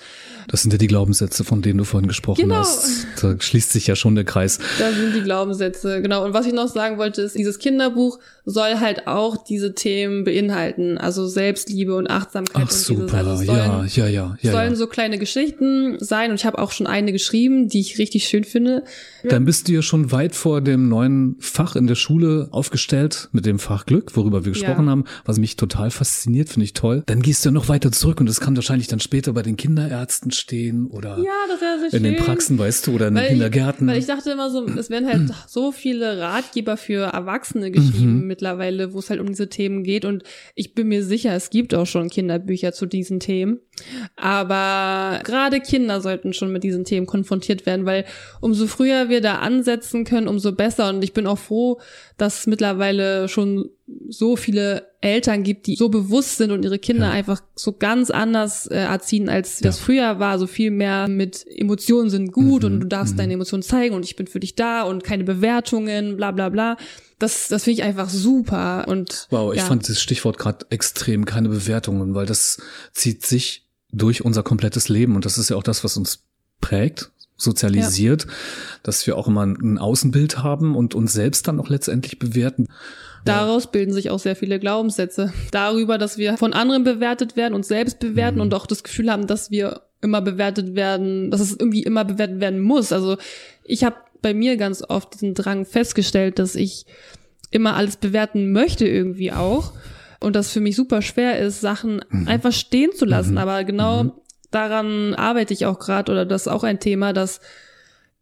Das sind ja die Glaubenssätze, von denen du vorhin gesprochen Genau. hast. Da schließt sich ja schon der Kreis. Da sind die Glaubenssätze, genau. Und was ich noch sagen wollte, ist, dieses Kinderbuch soll halt auch diese Themen beinhalten. Also Selbstliebe und Achtsamkeit Ach und dieses. super, Also es sollen, ja, ja, ja, ja. sollen ja. so kleine Geschichten sein und ich habe auch schon eine geschrieben, die ich richtig schön finde. Dann bist du ja schon weit vor dem neuen Fach in der Schule aufgestellt, mit dem Fach Glück, worüber wir gesprochen Ja. haben, was mich total fasziniert, finde ich toll. Dann gehst du ja noch weiter zurück und das kann wahrscheinlich dann später bei den Kinderärzten stehen oder Ja, schön. in den Praxen, weißt du, oder in den Weil Kindergärten. Ich, weil ich dachte immer so, es werden halt so viele Ratgeber für Erwachsene geschrieben Mhm. Mittlerweile, wo es halt um diese Themen geht. Und ich bin mir sicher, es gibt auch schon Kinderbücher zu diesen Themen. Aber gerade Kinder sollten schon mit diesen Themen konfrontiert werden, weil umso früher wir da ansetzen können, umso besser. Und ich bin auch froh, dass es mittlerweile schon so viele Eltern gibt, die so bewusst sind und ihre Kinder Ja. einfach so ganz anders äh, erziehen, als das Ja. früher war. So viel mehr mit Emotionen sind gut Mhm, und du darfst mhm. deine Emotionen zeigen und ich bin für dich da und keine Bewertungen, bla bla bla. Das, das finde ich einfach super. Und Wow, ich ja. fand das Stichwort gerade extrem, keine Bewertungen, weil das zieht sich durch unser komplettes Leben und das ist ja auch das, was uns prägt, sozialisiert, dass wir auch immer ein Außenbild haben und uns selbst dann auch letztendlich bewerten. Daraus bilden sich auch sehr viele Glaubenssätze. Darüber, dass wir von anderen bewertet werden, uns selbst bewerten Mhm. und auch das Gefühl haben, dass wir immer bewertet werden, dass es irgendwie immer bewertet werden muss. Also ich habe bei mir ganz oft diesen Drang festgestellt, dass ich immer alles bewerten möchte irgendwie auch. Und das für mich super schwer ist, Sachen einfach stehen zu lassen. Mhm. Aber genau Mhm. daran arbeite ich auch gerade oder das ist auch ein Thema, dass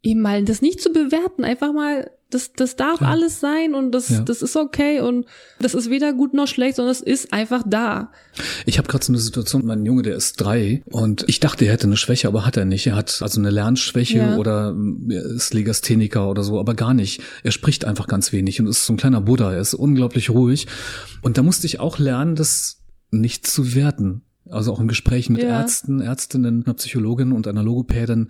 eben mal das nicht zu bewerten, einfach mal das, das darf ja. alles sein und das, ja. das ist okay und das ist weder gut noch schlecht, sondern es ist einfach da. Ich habe gerade so eine Situation, mein Junge, der ist drei und ich dachte, er hätte eine Schwäche, aber hat er nicht. Er hat also eine Lernschwäche ja. oder ist Legastheniker oder so, aber gar nicht. Er spricht einfach ganz wenig und ist so ein kleiner Buddha. Er ist unglaublich ruhig. Und da musste ich auch lernen, das nicht zu werten. Also auch in Gesprächen mit ja. Ärzten, Ärztinnen, einer Psychologin und einer Logopädin,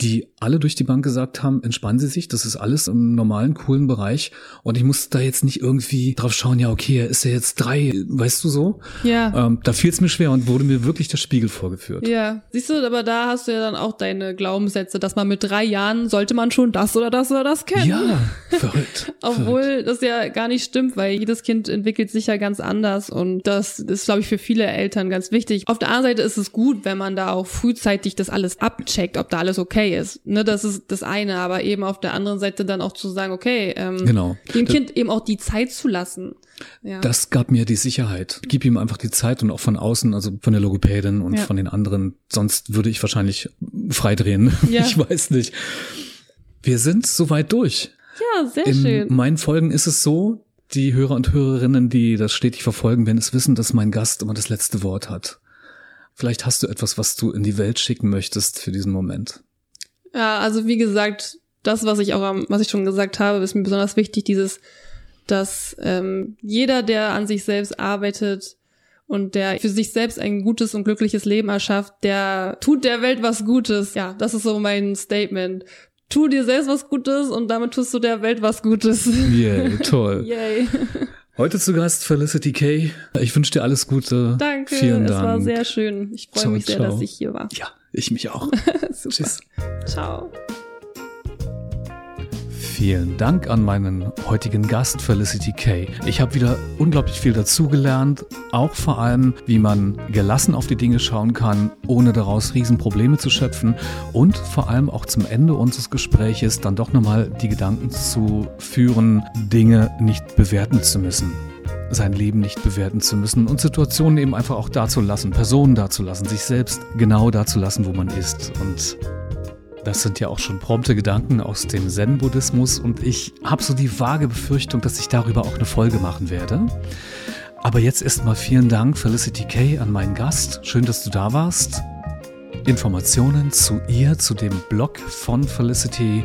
die alle durch die Bank gesagt haben, entspannen Sie sich, das ist alles im normalen, coolen Bereich. Und ich muss da jetzt nicht irgendwie drauf schauen, ja, okay, er ist ja jetzt drei, weißt du so? Ja. Ähm, da fiel es mir schwer und wurde mir wirklich der Spiegel vorgeführt. Ja. Siehst du, aber da hast du ja dann auch deine Glaubenssätze, dass man mit drei Jahren sollte man schon das oder das oder das kennen. Ja, verrückt. Obwohl verrückt. das ja gar nicht stimmt, weil jedes Kind entwickelt sich ja ganz anders und das ist, glaube ich, für viele Eltern ganz wichtig. Auf der anderen Seite ist es gut, wenn man da auch frühzeitig das alles abcheckt, ob da alles okay ist. Ne, das ist das eine, aber eben auf der anderen Seite dann auch zu sagen, okay, ähm, genau. dem Kind eben auch die Zeit zu lassen. Ja. Das gab mir die Sicherheit. Gib ihm einfach die Zeit und auch von außen, also von der Logopädin und ja. von den anderen. Sonst würde ich wahrscheinlich freidrehen. Ja. Ich weiß nicht. Wir sind soweit durch. Ja, sehr In schön. In meinen Folgen ist es so, die Hörer und Hörerinnen, die das stetig verfolgen, werden es wissen, dass mein Gast immer das letzte Wort hat. Vielleicht hast du etwas, was du in die Welt schicken möchtest für diesen Moment. Ja, also wie gesagt, das, was ich auch, was ich schon gesagt habe, ist mir besonders wichtig, dieses, dass ähm, jeder, der an sich selbst arbeitet und der für sich selbst ein gutes und glückliches Leben erschafft, der tut der Welt was Gutes. Ja, das ist so mein Statement. Tu dir selbst was Gutes und damit tust du der Welt was Gutes. Yay, toll. Yay. Heute zu Gast Felicity Kay. Ich wünsche dir alles Gute. Danke, Vielen es Dank. war sehr schön. Ich freue mich sehr, ciao. dass ich hier war. Ja, ich mich auch. Tschüss. Ciao. Vielen Dank an meinen heutigen Gast Felicity Kay. Ich habe wieder unglaublich viel dazugelernt, auch vor allem, wie man gelassen auf die Dinge schauen kann, ohne daraus Riesenprobleme zu schöpfen und vor allem auch zum Ende unseres Gespräches dann doch nochmal die Gedanken zu führen, Dinge nicht bewerten zu müssen sein Leben nicht bewerten zu müssen und Situationen eben einfach auch dazulassen, Personen dazulassen, sich selbst genau dazulassen, wo man ist. Und das sind ja auch schon prompte Gedanken aus dem Zen-Buddhismus und ich habe so die vage Befürchtung, dass ich darüber auch eine Folge machen werde. Aber jetzt erstmal vielen Dank, Felicity Kay, an meinen Gast. Schön, dass du da warst. Informationen zu ihr, zu dem Blog von Felicity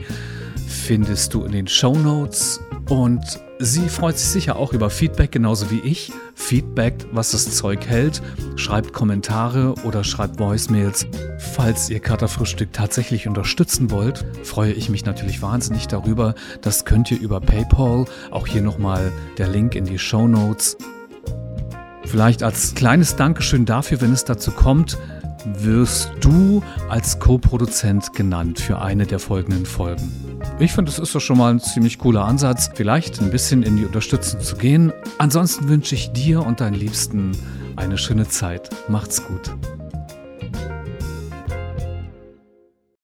findest du in den Show Notes und sie freut sich sicher auch über Feedback, genauso wie ich. Feedback, was das Zeug hält. Schreibt Kommentare oder schreibt Voicemails. Falls ihr Katerfrühstück tatsächlich unterstützen wollt, freue ich mich natürlich wahnsinnig darüber. Das könnt ihr über PayPal. Auch hier nochmal der Link in die Show Notes. Vielleicht als kleines Dankeschön dafür, wenn es dazu kommt, wirst du als Co-Produzent genannt für eine der folgenden Folgen. Ich finde, das ist doch schon mal ein ziemlich cooler Ansatz, vielleicht ein bisschen in die Unterstützung zu gehen. Ansonsten wünsche ich dir und deinen Liebsten eine schöne Zeit. Macht's gut.